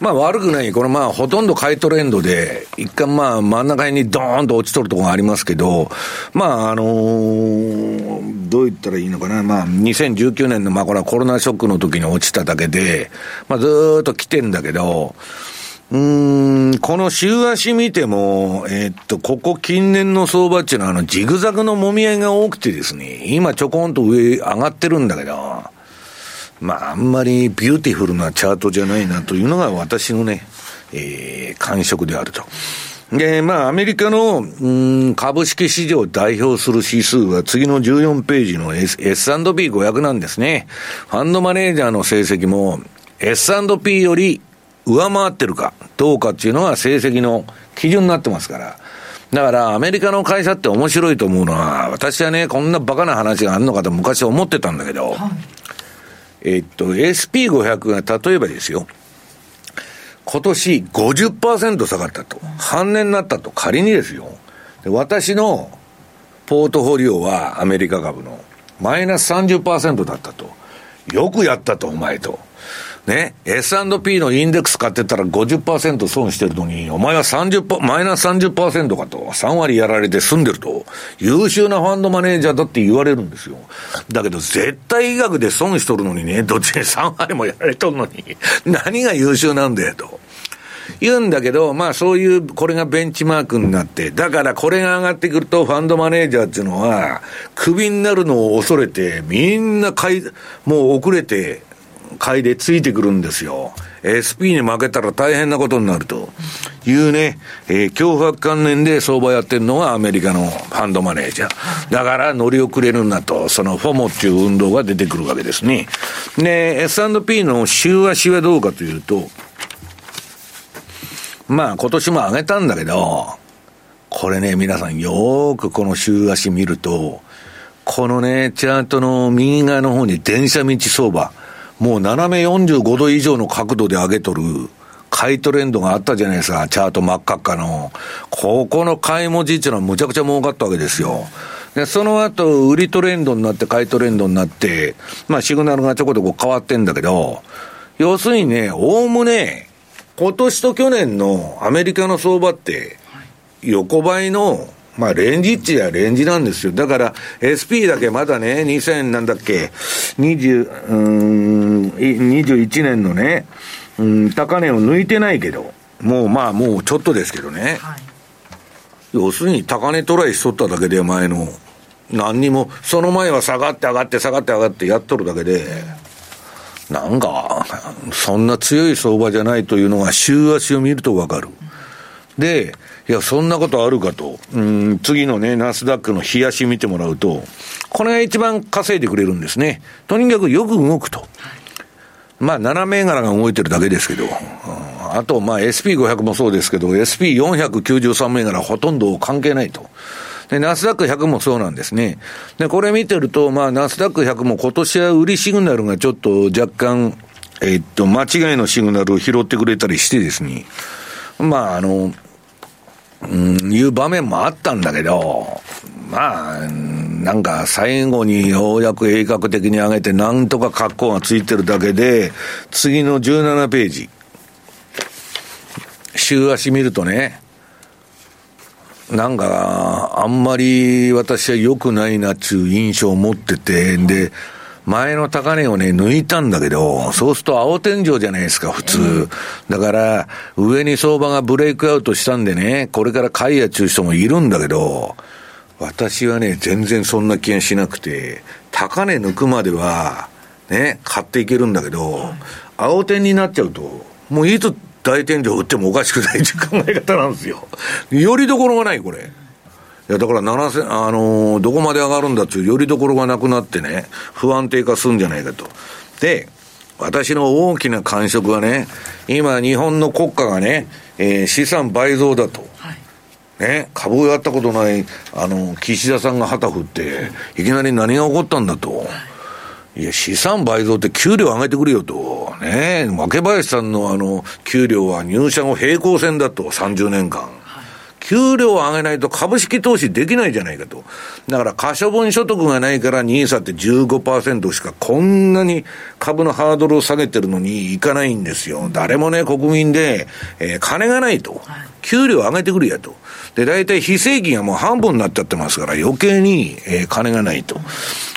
まあ悪くない。これまあほとんど買いトレンドで、一回まあ真ん中にドーンと落ちとるところがありますけど、まああのー、どう言ったらいいのかな。まあ2019年のまあこれはコロナショックの時に落ちただけで、まあずっと来てんだけど、うん、この週足見ても、えー、っと、ここ近年の相場っていうのは、あの、ジグザグの揉み合いが多くてですね、今ちょこんと上上がってるんだけど、まあ、あんまりビューティフルなチャートじゃないなというのが私のね、えー、感触であると。で、まあ、アメリカの、うん、株式市場を代表する指数は次の14ページの S&P500 なんですね。ファンドマネージャーの成績も S&P より上回ってるかどうかっていうのが成績の基準になってますから。だから、アメリカの会社って面白いと思うのは、私はね、こんなバカな話があるのかと昔思ってたんだけど、はいえっと、SP500 が例えばですよ、今年50%下がったと。半年になったと。仮にですよ。で私のポートフォリオはアメリカ株のマイナス30%だったと。よくやったと、お前と。ね、S&P のインデックス買ってたら50%損してるのに、お前は30%、マイナス30%かと、3割やられて済んでると、優秀なファンドマネージャーだって言われるんですよ。だけど、絶対医学で損しとるのにね、どっちに3割もやられとるのに、何が優秀なんだよと。言うんだけど、まあそういう、これがベンチマークになって、だからこれが上がってくると、ファンドマネージャーっていうのは、クビになるのを恐れて、みんな買い、もう遅れて、買いでついてくるんですよ。SP に負けたら大変なことになるというね、えー、脅迫観念で相場やってるのがアメリカのファンドマネージャー。だから乗り遅れるなと、そのフォモっていう運動が出てくるわけですね。で、S&P の週足はどうかというと、まあ今年も上げたんだけど、これね、皆さんよーくこの週足見ると、このね、チャートの右側の方に電車道相場、もう斜め45度以上の角度で上げとる、買いトレンドがあったじゃないですか、チャート真っ赤っかの。ここの買い文字っていうのはむちゃくちゃ儲かったわけですよ。で、その後、売りトレンドになって、買いトレンドになって、まあ、シグナルがちょこちょこ変わってんだけど、要するにね、おおむね、今年と去年のアメリカの相場って、横ばいのまあ、レンジっちやレンジなんですよ。だから、SP だけまだね、2000なんだっけ、20、うん、21年のね、うん、高値を抜いてないけど、もうまあ、もうちょっとですけどね。はい、要するに、高値トライしとっただけで、前の。何にも、その前は下がって上がって下がって上がってやっとるだけで、なんか、そんな強い相場じゃないというのが週足を見るとわかる。で、いや、そんなことあるかと。うん、次のね、ナスダックの冷やし見てもらうと、これが一番稼いでくれるんですね。とにかくよく動くと。まあ、7銘柄が動いてるだけですけど、あと、まあ、SP500 もそうですけど、SP493 銘柄ほとんど関係ないと。で、ナスダック100もそうなんですね。で、これ見てると、まあ、ナスダック100も今年は売りシグナルがちょっと若干、えっと、間違いのシグナルを拾ってくれたりしてですね、まあ、あの、うん、いう場面もあったんだけど、まあ、なんか最後にようやく鋭角的に上げて、なんとか格好がついてるだけで、次の17ページ。週足見るとね、なんか、あんまり私は良くないなっていう印象を持ってて、で、前の高値をね、抜いたんだけど、そうすると青天井じゃないですか、普通。だから、上に相場がブレイクアウトしたんでね、これから買いやちゅう人もいるんだけど、私はね、全然そんな気がしなくて、高値抜くまでは、ね、買っていけるんだけど、青天になっちゃうと、もういつ大天井売ってもおかしくないという考え方なんですよ。よりどころがない、これ。いや、だから7000、あのー、どこまで上がるんだっていうよりどころがなくなってね、不安定化するんじゃないかと。で、私の大きな感触はね、今日本の国家がね、えー、資産倍増だと。はいね、株をやったことない、あの、岸田さんが旗振って、いきなり何が起こったんだと。いや、資産倍増って給料上げてくれよと。ね若林さんのあの、給料は入社後平行線だと、30年間。給料を上げないと株式投資できないじゃないかと。だから可処分所得がないから NISA って15%しかこんなに株のハードルを下げてるのにいかないんですよ。誰もね、国民で、えー、金がないと。給料上げてくれやと。で、大体非正規がもう半分になっちゃってますから余計に、えー、金がないと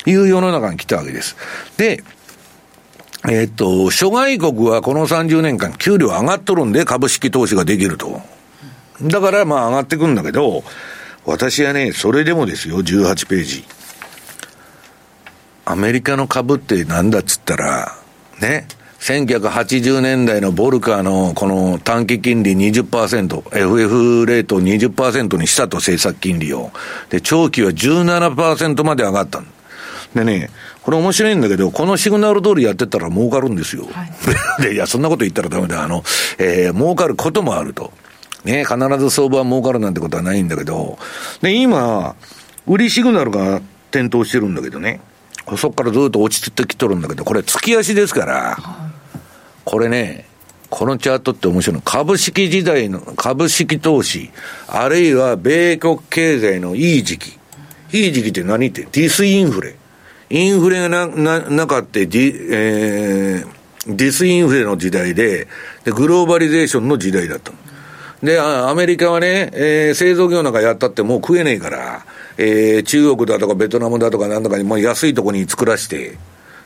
いう世の中に来たわけです。で、えー、っと、諸外国はこの30年間給料上がっとるんで株式投資ができると。だからまあ上がってくんだけど、私はね、それでもですよ、18ページ。アメリカの株ってなんだっつったら、ね、1980年代のボルカーのこの短期金利20%、FF レートを20%にしたと政策金利を。で、長期は17%まで上がったでね、これ面白いんだけど、このシグナル通りやってたら儲かるんですよ。はい、[laughs] で、いや、そんなこと言ったらダメだ。あの、えー、儲かることもあると。ね、必ず相場は儲かるなんてことはないんだけど、で、今、売りシグナルが点灯してるんだけどね、そこからずっと落ちてきとるんだけど、これ月足ですから、これね、このチャートって面白いの。株式時代の、株式投資、あるいは米国経済のいい時期。いい時期って何って？ディスインフレ。インフレがな、な、なかってディ、えー、ディスインフレの時代で、で、グローバリゼーションの時代だったの。で、アメリカはね、えー、製造業なんかやったってもう食えねえから、えー、中国だとかベトナムだとかなんとかにもう安いとこに作らして、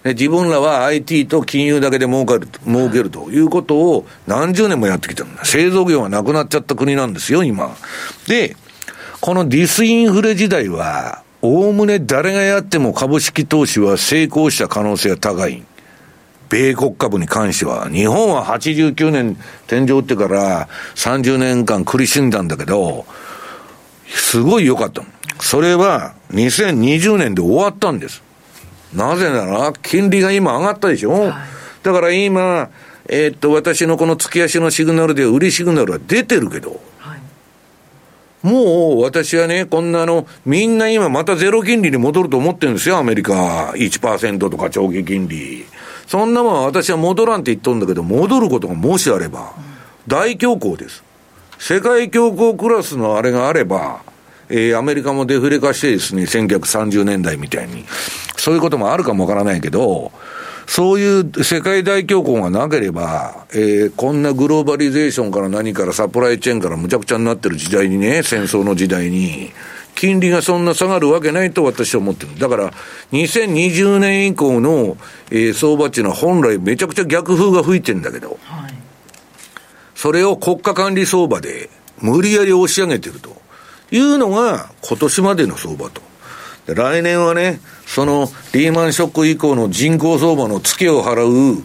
自分らは IT と金融だけで儲かる、儲けるということを何十年もやってきたんだ。製造業がなくなっちゃった国なんですよ、今。で、このディスインフレ時代は、おおむね誰がやっても株式投資は成功した可能性が高い。米国株に関しては、日本は89年天井ってから30年間苦しんだんだけど、すごい良かった。それは2020年で終わったんです。なぜなら、金利が今上がったでしょ、はい、だから今、えー、っと、私のこの月足のシグナルで売りシグナルは出てるけど、はい、もう私はね、こんなの、みんな今またゼロ金利に戻ると思ってるんですよ、アメリカ。1%とか長期金利。そんなもん私は戻らんって言っとんだけど、戻ることがもしあれば、大恐慌です。世界恐慌クラスのあれがあれば、えー、アメリカもデフレ化してですね、1930年代みたいに、そういうこともあるかもわからないけど、そういう世界大恐慌がなければ、えー、こんなグローバリゼーションから何からサプライチェーンからむちゃくちゃになってる時代にね、戦争の時代に、金利がそんな下がるわけないと私は思ってる。だから、2020年以降の、えー、相場っていうのは本来めちゃくちゃ逆風が吹いてんだけど、はい、それを国家管理相場で無理やり押し上げてるというのが今年までの相場と。来年はね、そのリーマンショック以降の人口相場のツケを払う、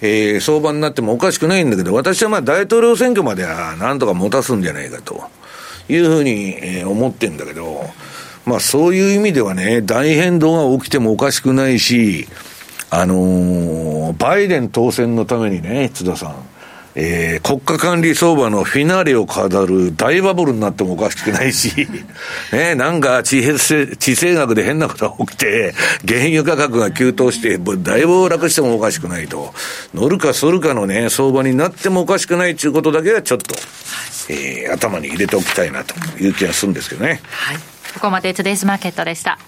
えー、相場になってもおかしくないんだけど、私はまあ大統領選挙まではなんとか持たすんじゃないかと。いうふうに、え、思ってんだけど、まあそういう意味ではね、大変動が起きてもおかしくないし、あのー、バイデン当選のためにね、津田さん、えー、国家管理相場のフィナーレを飾る大バブルになってもおかしくないし、[laughs] ね、なんか地政地政学で変なことが起きて、原油価格が急騰して、大暴落してもおかしくないと、乗るか反るかのね、相場になってもおかしくないということだけはちょっと、えー、頭に入れておきたいなという気がするんですけどね。はい。ここまでトゥデイズマーケットでした。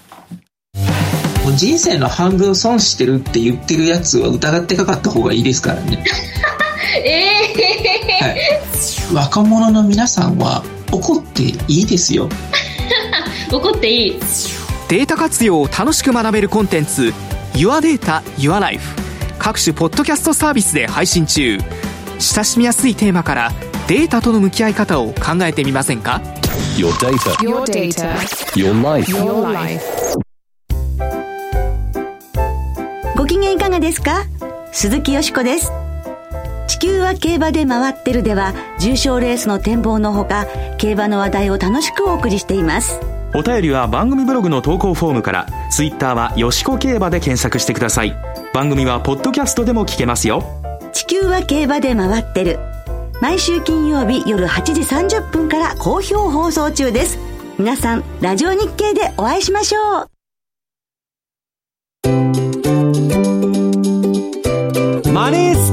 人生の半分損してるって言ってるやつは疑ってかかった方がいいですからね。[laughs] ええー、はい。若者の皆さんは怒っていいですよ。[laughs] 怒っていい。データ活用を楽しく学べるコンテンツ Your Data Your Life 各種ポッドキャストサービスで配信中。親しみやすいテーマからデータとの向き合い方を考えてみませんか？Your data. Your data. Your life. Your life. ご機嫌いかがですか？鈴木よしこです。地球は競馬で回ってるでは重賞レースの展望のほか競馬の話題を楽しくお送りしています。お便りは番組ブログの投稿フォームからツイッターはよしこ競馬で検索してください。番組はポッドキャストでも聞けますよ。地球は競馬で回ってる。毎週金曜日夜8時30分から好評放送中です。皆さんラジオ日経でお会いしましょう。マネース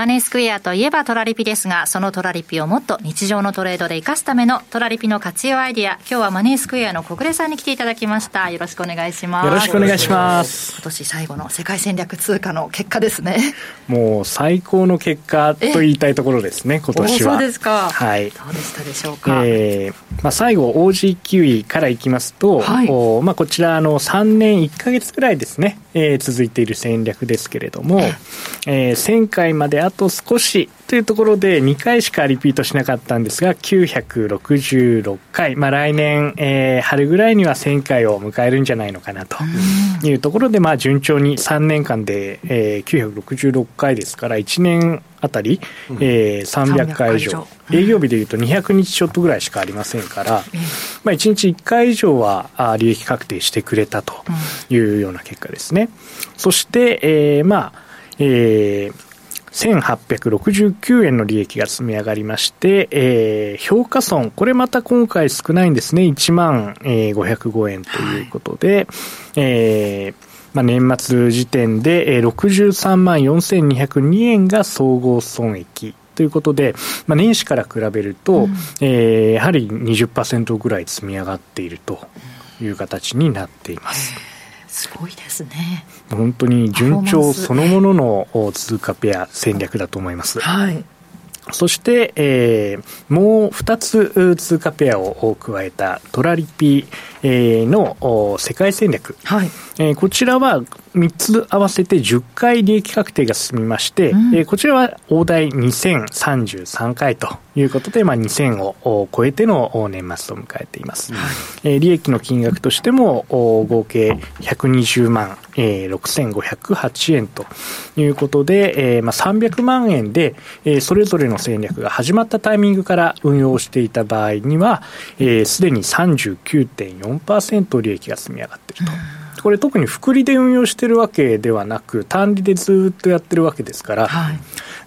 マネースクエアといえばトラリピですが、そのトラリピをもっと日常のトレードで活かすためのトラリピの活用アイディア、今日はマネースクエアの小暮さんに来ていただきました。よろしくお願いします。よろしくお願いします。今年最後の世界戦略通貨の結果ですね。もう最高の結果と言いたいところですね、今年は。そうですか。はい。どうでしたでしょうか？えー、まあ最後 OG キウイからいきますと、はい、おまあこちらの3年1か月くらいですね、えー、続いている戦略ですけれども、えー、1000回まであと少しというところで2回しかリピートしなかったんですが966回、まあ、来年、えー、春ぐらいには1000回を迎えるんじゃないのかなと。いうところで、まあ、順調に3年間で、えー、966回ですから1年あたり、うん、えー、300回以上。営業日でいうと200日ちょっとぐらいしかありませんから、まあ、1日1回以上はあ利益確定してくれたというような結果ですね。そして、えー、まあ、えー1869円の利益が積み上がりまして、えー、評価損、これまた今回少ないんですね。1万、えー、505円ということで、はい、えーまあ、年末時点で、えー、63万4202円が総合損益ということで、まあ、年始から比べると、うん、えー、やはり20%ぐらい積み上がっているという形になっています。すごいですね。本当に順調そのものの通貨ペア戦略だと思います。はい。そして、えー、もう2つ通貨ペアを加えたトラリピ、えー、の世界戦略、はい。えー、こちらは3つ合わせて10回利益確定が進みまして、うん、えー、こちらは大台2033回ということで、まあ、2000を超えての年末と迎えています、はい。えー、利益の金額としても合計120万、えー、6508円ということで、えーまあ、300万円で、えー、それぞれの戦略が始まったタイミングから運用していた場合にはすで、えー、に39.4%利益が積み上がっていると。これ特に複利で運用してるわけではなく単利でずっとやってるわけですから、はい、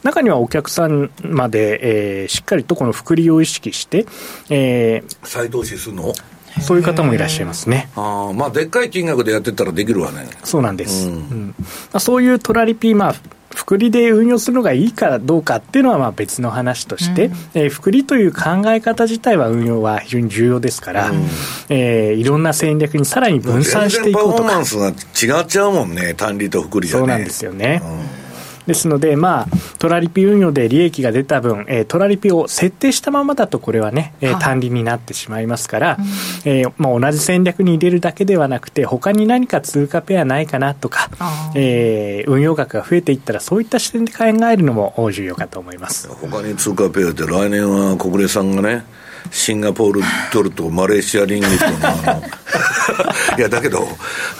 中にはお客さんまで、えー、しっかりとこの複利を意識して、えー、再投資するの？そういう方もいらっしゃいますね。あまあ、でっかい金額でやってたらできるわね。そうなんです。うんうんまあ、そういうトラリピー、まあ、複利で運用するのがいいかどうかっていうのはまあ別の話として、うん、えー、複利という考え方自体は運用は非常に重要ですから、うん、えー、いろんな戦略にさらに分散していこうとか。パフォーマンスが違っちゃうもんね、単利と複利ね。そうなんですよね。うんですので、まあ、トラリピ運用で利益が出た分、えー、トラリピを設定したままだと、これはね、えー、単利になってしまいますから、うん、えー、まあ、同じ戦略に入れるだけではなくて、他に何か通貨ペアないかなとか、えー、運用額が増えていったら、そういった視点で考えるのも重要かと思います。他に通貨ペアって、来年は小暮さんがね、シンガポールドルとマレーシアリンギとの [laughs] いやだけど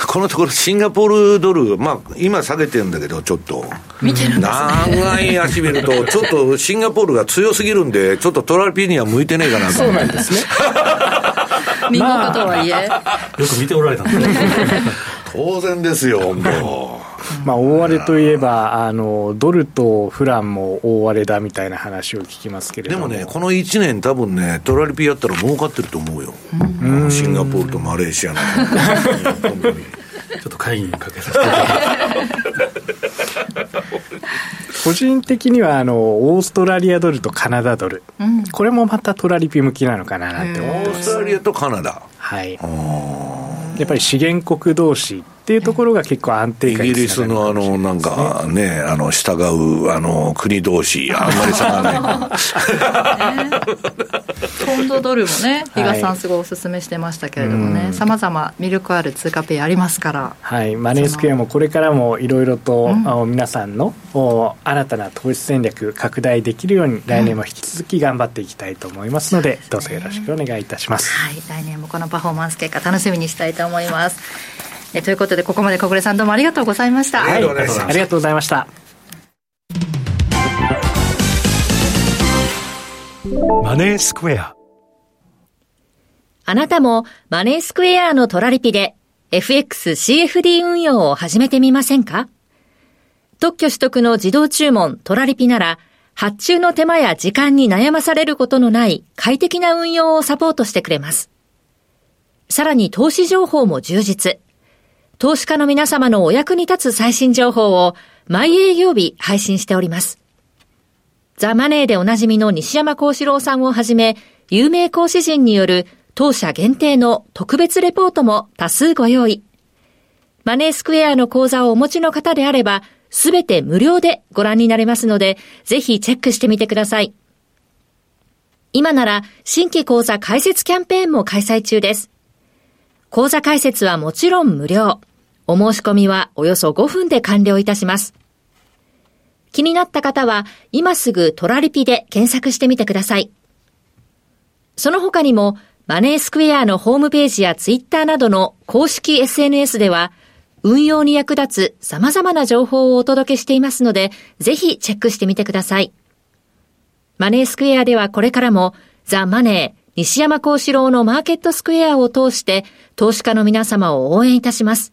このところシンガポールドルまあ今下げてるんだけどちょっと。見てるんです、ね、長い足見るとちょっとシンガポールが強すぎるんでちょっとトラピーには向いてねえかなと。そうなんですね。[laughs] 見事とはいえ、まあ、よく見ておられたんですね当然ですよ [laughs] 本当まあ、大荒れといえばあのドルとフランも大荒れだみたいな話を聞きますけれども。でもねこの1年多分ねトラリピやったら儲かってると思うよ、うん、シンガポールとマレーシアの。[laughs] ちょっと会議にかけさせて個人的にはあのオーストラリアドルとカナダドル、うん、これもまたトラリピ向きなのかななんて思います、オーストラリアとカナダ。はいやっぱり資源国同士っていうところが結構安定感イギリスのあの、なんかね、あの、従う、あの、国同士、あんまり差がない。ポンドドルもね、比嘉さんすごいお勧めしてましたけれどもね、さまざま魅力ある通貨ペイありますから。はい、マネースクエアもこれからもいろいろと、うん、皆さんの新たな投資戦略拡大できるように、来年も引き続き頑張っていきたいと思いますので、うん、どうぞよろしくお願いいたします。はい、来年もこのパフォーマンス結果楽しみにしたいと思います。えということでここまで小暮さんどうもありがとうございました、はい、ありがとうございました。マネースクエア。あなたもマネースクエアのトラリピで FXCFD 運用を始めてみませんか？特許取得の自動注文トラリピなら発注の手間や時間に悩まされることのない快適な運用をサポートしてくれます。さらに投資情報も充実。投資家の皆様のお役に立つ最新情報を毎営業日配信しております。ザ・マネーでおなじみの西山幸四郎さんをはじめ、有名講師陣による当社限定の特別レポートも多数ご用意。マネースクエアの講座をお持ちの方であれば、すべて無料でご覧になれますので、ぜひチェックしてみてください。今なら新規講座開設キャンペーンも開催中です。講座開設はもちろん無料。お申し込みはおよそ5分で完了いたします。気になった方は今すぐトラリピで検索してみてください。その他にもマネースクエアのホームページやツイッターなどの公式 SNS では運用に役立つ様々な情報をお届けしていますので、ぜひチェックしてみてください。マネースクエアではこれからもザ・マネー、西山幸四郎のマーケットスクエアを通して投資家の皆様を応援いたします。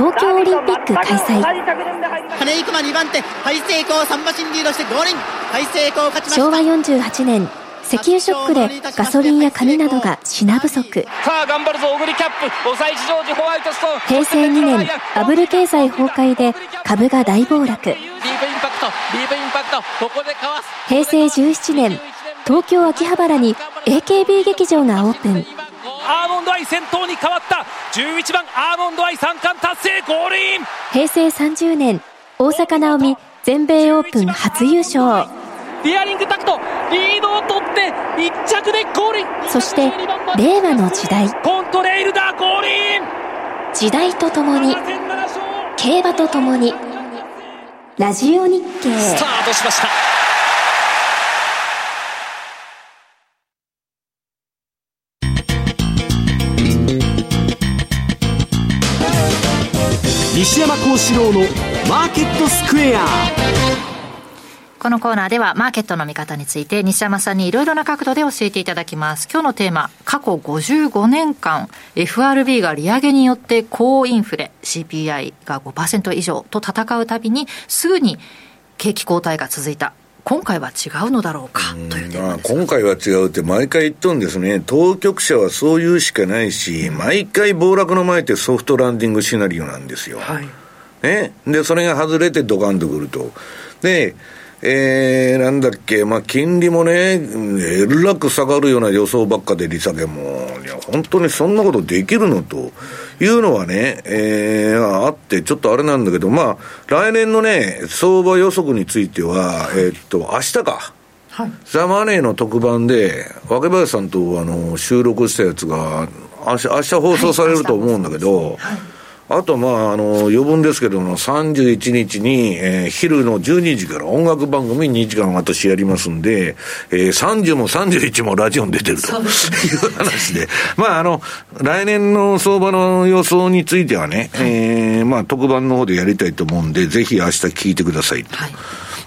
東京オリンピック開催。金井熊2番手ハイセイコー3馬身リードしてゴールイン。ハイセイコー勝ちました。昭和48年石油ショックでガソリンや紙などが品不足。さあ頑張るぞ小栗キャップ。抑えジョージホワイトストーン。平成2年バブル経済崩壊で株が大暴落。ディープインパクトディープインパクト。ここでかわす。平成17年東京秋葉原に AKB 劇場がオープンアーモンドアイ先頭に変わった。11番アーモンドアイ三冠達成ゴールイン。平成30年大坂なおみ全米オープン初優勝。デアリングタクトリードを取って1着でゴールイン。そして令和の時代。コントレイルダーゴールイン。時代とともに競馬とともにラジオ日経。スタートしました西山幸四郎のマーケットスクエアこのコーナーではマーケットの見方について西山さんにいろいろな角度で教えていただきます。今日のテーマ、過去55年間 FRB が利上げによって高インフレ CPI が5%以上と戦うたびにすぐに景気後退が続いた。今回は違うのだろうかというまあ、今回は違うって毎回言っとんですね、当局者はそういうしかないし、毎回暴落の前ってソフトランディングシナリオなんですよ。はい、ね、で、それが外れてドカンとくると。で、えー、なんだっけ、まあ、金利もね、えらく下がるような予想ばっかで利下げも、いや、本当にそんなことできるのというのはね、えー、あって、ちょっとあれなんだけど、まあ、来年のね、相場予測については、えー、っと、明日か。はい、ザ・マネーの特番で、若林さんとあの収録したやつが、明日明日放送されると思うんだけど、はいあと、まあ、あの、余分ですけども、31日に、えー、昼の12時から音楽番組2時間私やりますんで、えー、30も31もラジオに出てるという話で、まあ、あの、来年の相場の予想についてはね、えー、まあ、特番の方でやりたいと思うんで、ぜひ明日聞いてください。はい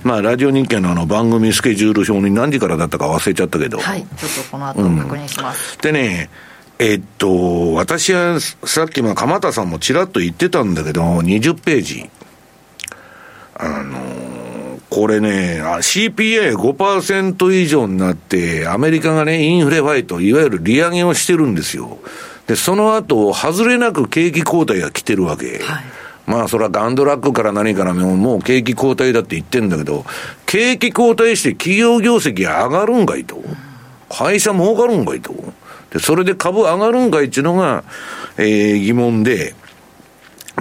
まあ、ラジオ日経のあの番組スケジュール表に何時からだったか忘れちゃったけど。はい。ちょっとこの後確認します。うん、でね、えっと、私はさっき、まあ、鎌田さんもちらっと言ってたんだけど、20ページ。あのこれね、CPI5% 以上になって、アメリカがね、インフレファイト、いわゆる利上げをしてるんですよ。で、その後、外れなく景気後退が来てるわけ。はい、まあ、それはガンドラックから何からも、もう景気後退だって言ってんだけど、景気後退して企業業績上がるんかいと。会社儲かるんかいと。で、それで株上がるんかいっていうのが、えー、疑問で、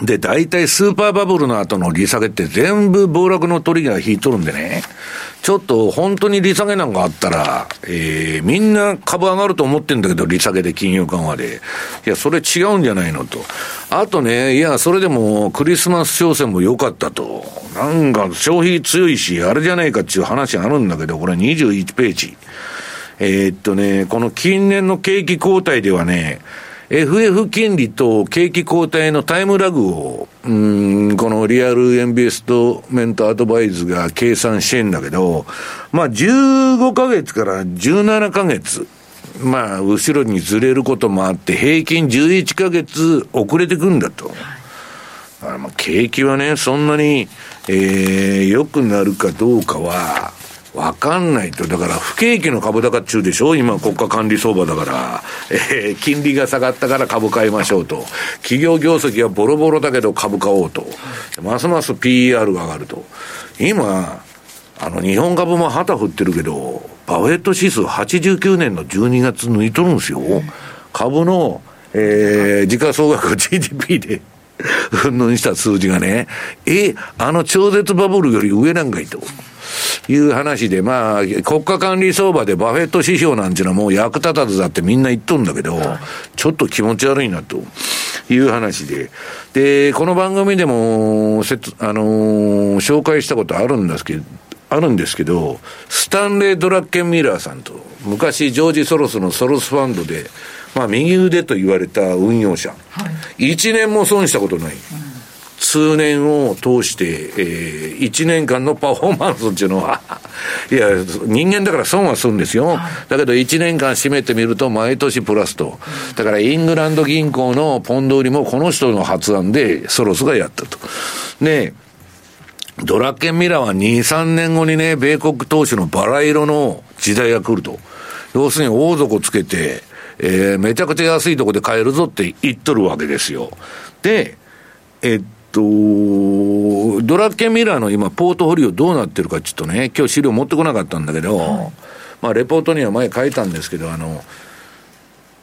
で、大体スーパーバブルの後の利下げって全部暴落の取りが引いとるんでね、ちょっと本当に利下げなんかあったら、えー、みんな株上がると思ってんだけど、利下げで金融緩和で。いや、それ違うんじゃないのと。あとね、いや、それでもクリスマス商戦も良かったと。なんか消費強いし、あれじゃないかっていう話あるんだけど、これ21ページ。えー、っとね、この近年の景気後退ではね、FF 金利と景気後退のタイムラグを、うん、このリアルエンベストメントアドバイズが計算してんだけど、まあ15ヶ月から17ヶ月、まあ後ろにずれることもあって、平均11ヶ月遅れてくんだと。あまあ景気はね、そんなに、えー、良くなるかどうかは、わかんないと。だから、不景気の株高中でしょ？今、国家管理相場だから。えー、金利が下がったから株買いましょうと。企業業績はボロボロだけど株買おうと。ますます PER が上がると。今、あの、日本株も旗振ってるけど、バフェット指数89年の12月抜いとるんですよ。株の、えー、時価総額 GDP で、[laughs] うんぬんした数字がね、え、あの超絶バブルより上なんかいと。いう話で、まあ、国家管理相場でバフェット指標なんていうのはもう役立たずだってみんな言っとんだけど、ちょっと気持ち悪いなという話で。で、この番組でも、せつ、あのー、紹介したことあるんですけど、あるんですけど、スタンレー・ドラッケン・ミラーさんと、昔ジョージ・ソロスのソロスファンドで、まあ右腕と言われた運用者。はい、1年も損したことない。うん数年を通して、えー、1年間のパフォーマンスっていうのは、[laughs] いや、人間だから損はするんですよ。だけど1年間締めてみると毎年プラスと。だからイングランド銀行のポンド売りもこの人の発案でソロスがやったと。で、ドラッケンミラーは2、3年後にね、米国投資のバラ色の時代が来ると。要するに大底つけて、えー、めちゃくちゃ安いとこで買えるぞって言っとるわけですよ。で、えっと、ドラッケンミラーの今、ポートフォリオどうなってるかちょっとね、今日資料持ってこなかったんだけど、はい、まあ、レポートには前書いたんですけど、あの、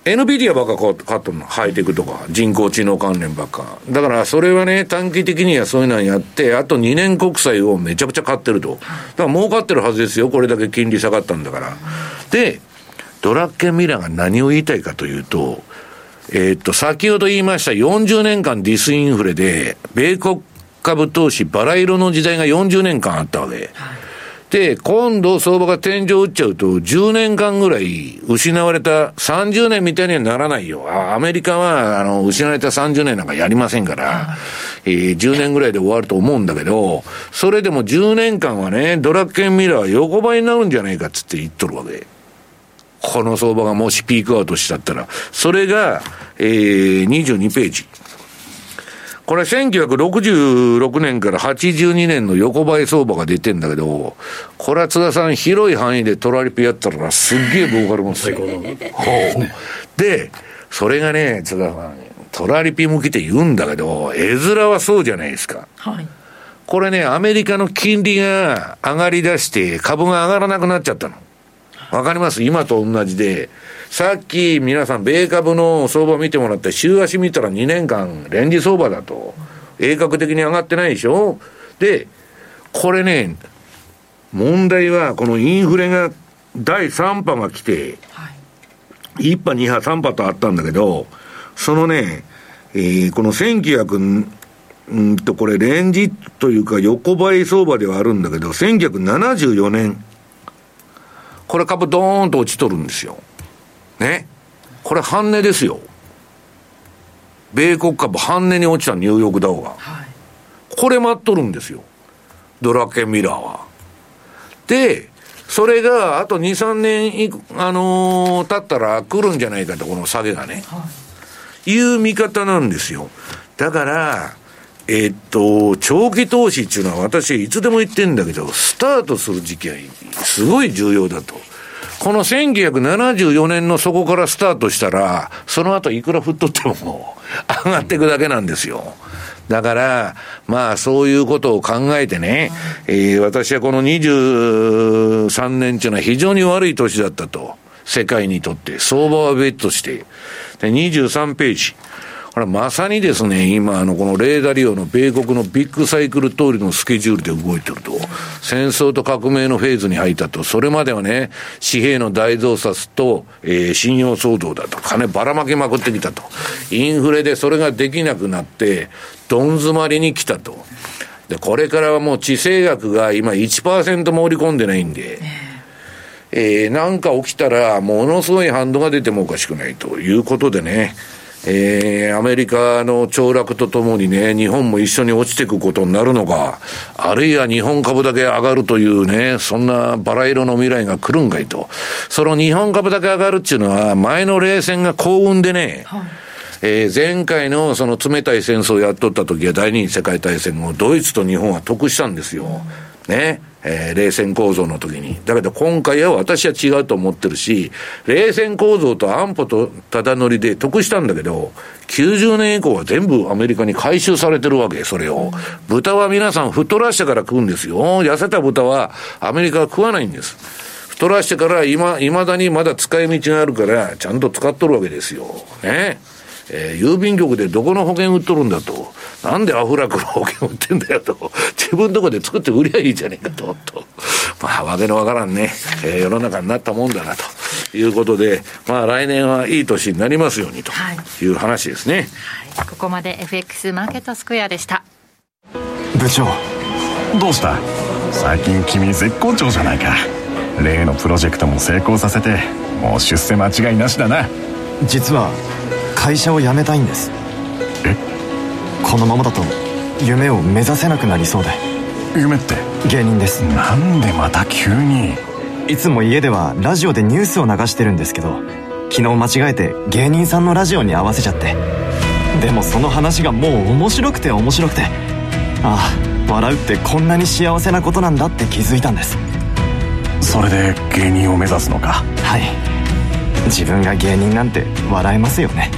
NVIDIA ばっか買っとるの。ハイテクとか、人工知能関連ばっか。だから、それはね、短期的にはそういうのやって、あと2年国債をめちゃくちゃ買ってると。だから儲かってるはずですよ。これだけ金利下がったんだから。で、ドラッケンミラーが何を言いたいかというと、えー、っと、先ほど言いました40年間ディスインフレで、米国株投資バラ色の時代が40年間あったわけ。はいで、今度相場が天井打っちゃうと、10年間ぐらい失われた30年みたいにはならないよ。アメリカは、あの、失われた30年なんかやりませんから、えー、10年ぐらいで終わると思うんだけど、それでも10年間はね、ドラッケンミラーは横ばいになるんじゃないかっつって言っとるわけ。この相場がもしピークアウトしちゃったら。それが、えー、22ページ。これ1966年から82年の横ばい相場が出てんだけど、これは津田さん広い範囲でトラリピやったらすっげえ儲かりますよ。で、それがね、津田さん、トラリピ向きって言うんだけど、絵面はそうじゃないですか。はい。これね、アメリカの金利が上がり出して株が上がらなくなっちゃったの。わかります？今と同じで。さっき皆さん、米株の相場見てもらって、週足見たら2年間、レンジ相場だと。鋭角的に上がってないでしょ？で、これね、問題は、このインフレが、第3波が来て、はい、1波、2波、3波とあったんだけど、そのね、えー、この1900、うんと、これ、レンジというか、横ばい相場ではあるんだけど、1974年、これ株ドーンと落ちとるんですよ。ね？これ半値ですよ。米国株半値に落ちたニューヨークダウが。はい、これ待っとるんですよ。ドラッケンミラーは。で、それがあと2、3年い、あのー、経ったら来るんじゃないかと、この下げがね。はい、いう見方なんですよ。だから、え、っと、長期投資っていうのは私いつでも言ってんだけど、スタートする時期はすごい重要だと。この1974年のそこからスタートしたら、その後いくら振っとっても [laughs] 上がっていくだけなんですよ。だから、まあそういうことを考えてね、えー、私はこの23年っていうのは非常に悪い年だったと。世界にとって、相場はベットして。で、23ページ。これまさにですね、今、あの、このレーダー利用の米国のビッグサイクル通りのスケジュールで動いてると、戦争と革命のフェーズに入ったと、それまではね、紙幣の大増刷と、えー、信用騒動だと、金ばらまきまくってきたと、インフレでそれができなくなって、どん詰まりに来たと。で、これからはもう地政学が今1%も織り込んでないんで、えー、なんか起きたら、ものすごい反動が出てもおかしくないということでね、えー、アメリカの凋落とともにね、日本も一緒に落ちていくことになるのか、あるいは日本株だけ上がるというね、そんなバラ色の未来が来るんかいと。その日本株だけ上がるっていうのは、前の冷戦が幸運でね、はいえー、前回のその冷たい戦争をやっとった時は第二次世界大戦後、ドイツと日本は得したんですよ。ね。えー、冷戦構造の時に。だけど今回は私は違うと思ってるし、冷戦構造と安保とただ乗りで得したんだけど、90年以降は全部アメリカに回収されてるわけ、それを。豚は皆さん太らしてから食うんですよ。痩せた豚はアメリカは食わないんです。太らしてから今、未だにまだ使い道があるから、ちゃんと使っとるわけですよ。ね。えー、郵便局でどこの保険売っとるんだと。なんでアフラックの保険売ってんだよと。自分とこで作って売りゃいいじゃねえかと。とまあ、わけのわからんね、えー、世の中になったもんだなということで、まあ来年はいい年になりますようにという話ですね。はい、ここまで FX マーケットスクエアでした。部長、どうした？最近君絶好調じゃないか。例のプロジェクトも成功させて、もう出世間違いなしだな。実は会社を辞めたいんです。え？このままだと夢を目指せなくなりそうで。夢って？芸人です。なんでまた急に？いつも家ではラジオでニュースを流してるんですけど昨日間違えて芸人さんのラジオに合わせちゃって。でもその話がもう面白くて面白くて。ああ笑うってこんなに幸せなことなんだって気づいたんです。それで芸人を目指すのか？はい自分が芸人なんて笑えますよね。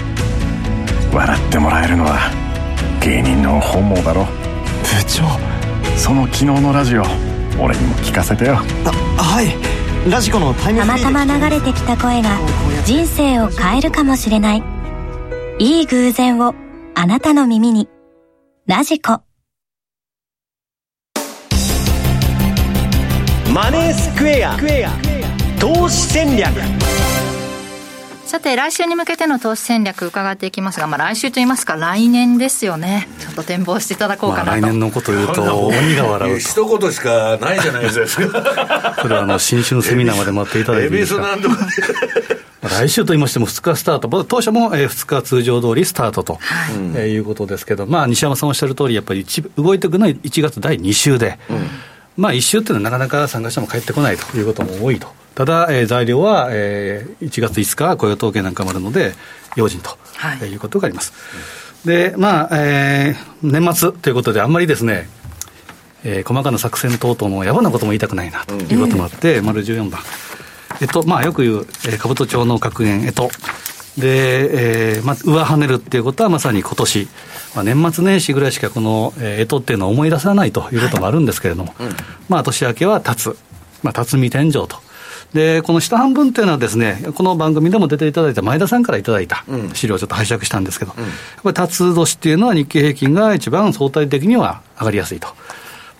笑ってもらえるのは芸人の本望だろ。部長。その昨日のラジオ俺にも聞かせてよ。あはい。ラジコのタイムたまたま流れてきた声が人生を変えるかもしれない。いい偶然をあなたの耳に。ラジコ。マネースクエア。投資戦略さて、来週に向けての投資戦略伺っていきますが、まあ、来週といいますか、来年ですよね。ちょっと展望していただこうかなと。まあ、来年のこと言うと、鬼が笑うと。一言しかないじゃないですか。[laughs] これはあの、新春セミナーまで待っていただいていいですか？来週と言いましても2日スタート、当初も2日通常通りスタートと、はいえー、いうことですけど、まあ、西山さんおっしゃる通り、やっぱり動いていくのは1月第2週で、うん、まあ、1週っていうのはなかなか参加者も帰ってこないということも多いと。ただ、えー、材料は、えー、1月5日雇用統計なんかもあるので、用心と、はい、いうことがあります。で、まあ、えー、年末ということで、あんまりですね、えー、細かな作戦等々の野暮なことも言いたくないなということもあって、うん、丸14番。えっと、まあ、よく言う、えー、兜町の格言、えっと、で、えーまあ、上跳ねるっていうことはまさに今年、まあ、年末年始ぐらいしかこの、えー、えとっていうのを思い出さないということもあるんですけれども、はい。うん、まあ、年明けは立つ、まあ、辰巳天井とで、この下半分っていうのはですね、この番組でも出ていただいた前田さんからいただいた資料をちょっと拝借したんですけど、うん、やっぱり辰年っていうのは日経平均が一番相対的には上がりやすいと。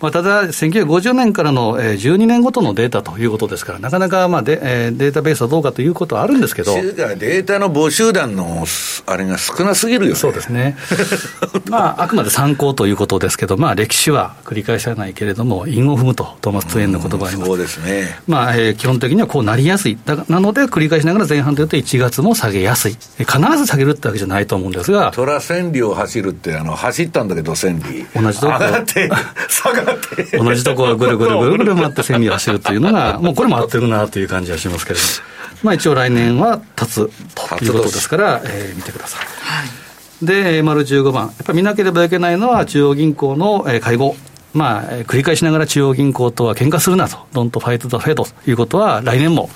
まあ、ただ、1950年からの12年ごとのデータということですから、なかなかまあデデータベースはどうかということはあるんですけど。データの募集団のあれが少なすぎるよね。そうですね。[laughs] まあ、あくまで参考ということですけど、まあ、歴史は繰り返さないけれども、因を踏むと、トーマス・ツエンの言葉あります。そうですね。まあ、えー、基本的にはこうなりやすい。だなので、繰り返しながら前半というと1月も下げやすい。必ず下げるってわけじゃないと思うんですが。トラ千里を走るって、あの、走ったんだけど、千里。同じとこ上がって、[laughs] 下が [laughs] 同じところぐるぐるぐるぐる回って線に走るというのが、もうこれも合ってるなという感じはしますけれども、[laughs] まあ一応来年は立つということですから、えー、見てください。はい、で、丸15番、やっぱり見なければいけないのは中央銀行の会合。まあ、繰り返しながら中央銀行とは喧嘩するなと、ドンとファイトとフェイトということは来年も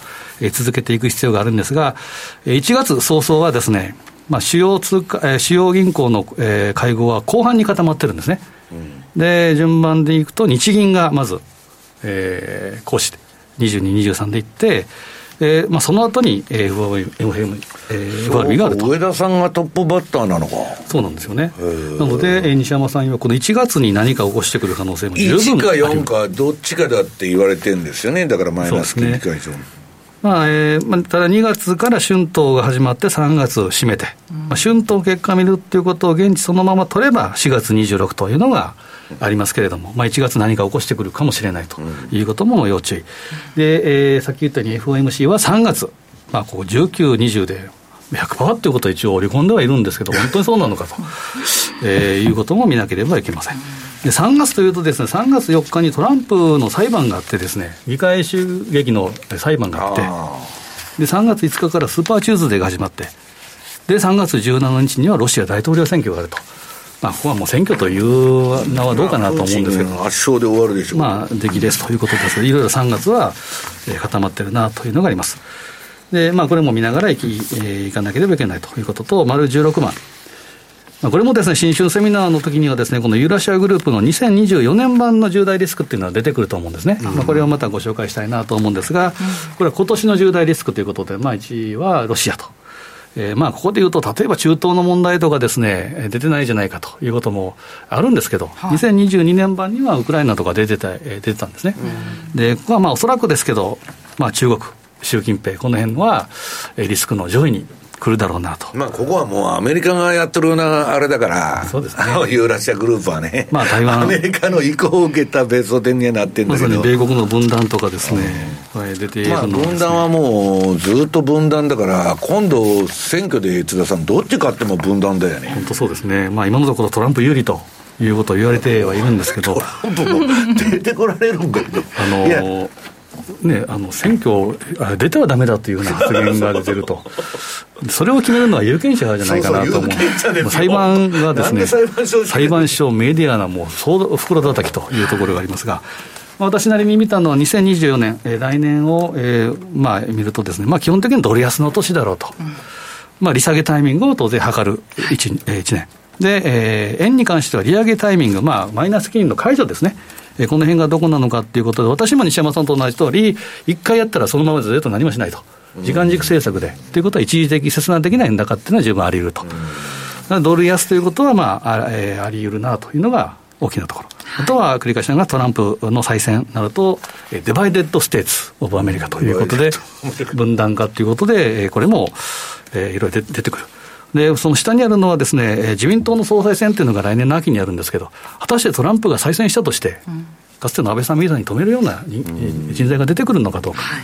続けていく必要があるんですが、1月早々はですね、まあ、主要通貨、主要銀行の会合は後半に固まってるんですね。うん、で、順番でいくと、日銀がまず、えー、講師で、22、23でいって、えーまあ、その後に FOM、FRB があると。上田さんがトップバッターなのか。そうなんですよね。なので西山さんはこの1月に何か起こしてくる可能性も十分1か4かどっちかだって言われてるんですよね。だからマイナス金利解消、まあえーまあ、ただ2月から春闘が始まって3月を締めて、まあ、春闘結果を見るっていうことを現地そのまま取れば4月26というのがありますけれども、まあ、1月何か起こしてくるかもしれないということも要注意、で、えー、さっき言ったように FOMC は3月、まあ、ここ19、20で100%っていうことは一応織り込んではいるんですけど、本当にそうなのかと、えー、いうことも見なければいけません。で3月というとですね、3月4日にトランプの裁判があってですね、議会襲撃の裁判があって、で3月5日からスーパーチューズデーが始まって、で3月17日にはロシア大統領選挙があると。まあ、ここはもう選挙という名はどうかなと思うんですけど、圧勝で終わるでしょう、まあ、出来ですということですいろいろ3月は、えー、固まってるなというのがあります。で、まあ、これも見ながらいき、えー、いかなければいけないということと、丸16番。まあ、これもですね、新春セミナーの時にはですね、このユーラシアグループの2024年版の重大リスクっていうのは出てくると思うんですね。うん、まあ、これをまたご紹介したいなと思うんですが、これは今年の重大リスクということで、まあ、1位はロシアと。えー、まあここで言うと、例えば中東の問題とかですね、出てないじゃないかということもあるんですけど、はい、2022年版にはウクライナとか出てた、出てたんですね。で、ここはまあおそらくですけど、まあ中国、習近平、この辺はリスクの上位に来るだろうなと。まあ、ここはもうアメリカがやってるようなあれだから、そうですね。[laughs] ユーラシアグループはね、まあ、台湾。アメリカの意向を受けた別荘店にはなってるんだけど。まさに米国の分断とかですね、うん、出ている、ね、まあ、分断はもうずっと分断だから、今度選挙で津田さん、どっち勝っても分断だよね。本当そうですね。まあ、今のところトランプ有利と。いうことを言われてはいるんですけど、トランプも出てこられるんだけど、あのね、あの選挙出てはだめだというような発言が出てると、それを決めるのは有権者じゃないかなと思う、裁判がですね、裁判所、メディアなもう袋叩きというところがありますが。まあ、私なりに見たのは2024年、えー、来年を、えーまあ、見るとですね、まあ、基本的にドル安の年だろうと、うん、まあ、利下げタイミングを当然測る 1,、えー、1年。で、えー、円に関しては利上げタイミング、まあ、マイナス金利の解除ですね。えこの辺がどこなのかということで、私も西山さんと同じ通り、一回やったらそのままずっと何もしないと、時間軸政策で、ということは一時的、切断できないんだかっていうのは十分あり得ると、ドル安ということは、まああ,、えー、あり得るなというのが大きなところ。あとは繰り返しながらトランプの再選になると、デバイデッド・ステーツ・オブ・アメリカということで、分断化ということで、これも、えー、いろいろ出てくる。で、その下にあるのはですね、自民党の総裁選っていうのが来年の秋にあるんですけど、果たしてトランプが再選したとして、うん、かつての安倍さんみたいに止めるような人材が出てくるのかどうか。はい、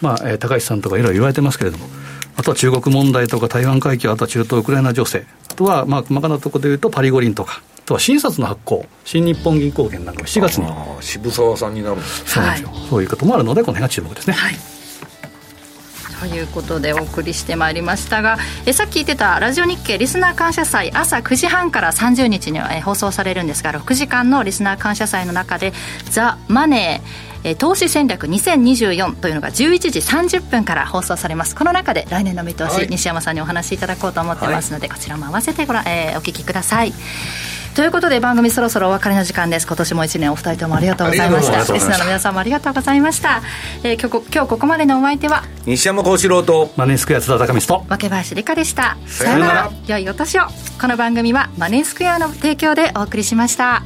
まあ、えー、高橋さんとかいろいろ言われてますけれども、あとは中国問題とか台湾海峡、あとは中東ウクライナ情勢、あとは、まあ、細かなところでいうとパリ五輪とか、あとは新札の発行、新日本銀行券なんかも7月に。渋沢さんになるそうなんですよ、はい、そういうこともあるので、この辺が注目ですね。はいということでお送りしてまいりましたがえさっき言ってたラジオ日経リスナー感謝祭朝9時半から30日には放送されるんですが6時間のリスナー感謝祭の中で「ザ・マネー」え投資戦略2024というのが11時30分から放送されます。この中で来年の見通し、はい、西山さんにお話しいただこうと思ってますので、はい、こちらも合わせてごら、えー、お聞きくださいということで番組そろそろお別れの時間です。今年も1年お二人ともありがとうございました。リスナーの皆さんもありがとうございました、えー、今日今日ここまでのお相手は？西山幸四郎とマネースクエア津田隆光と若林理香でした。さよなら。良いお年を。この番組はマネースクエアの提供でお送りしました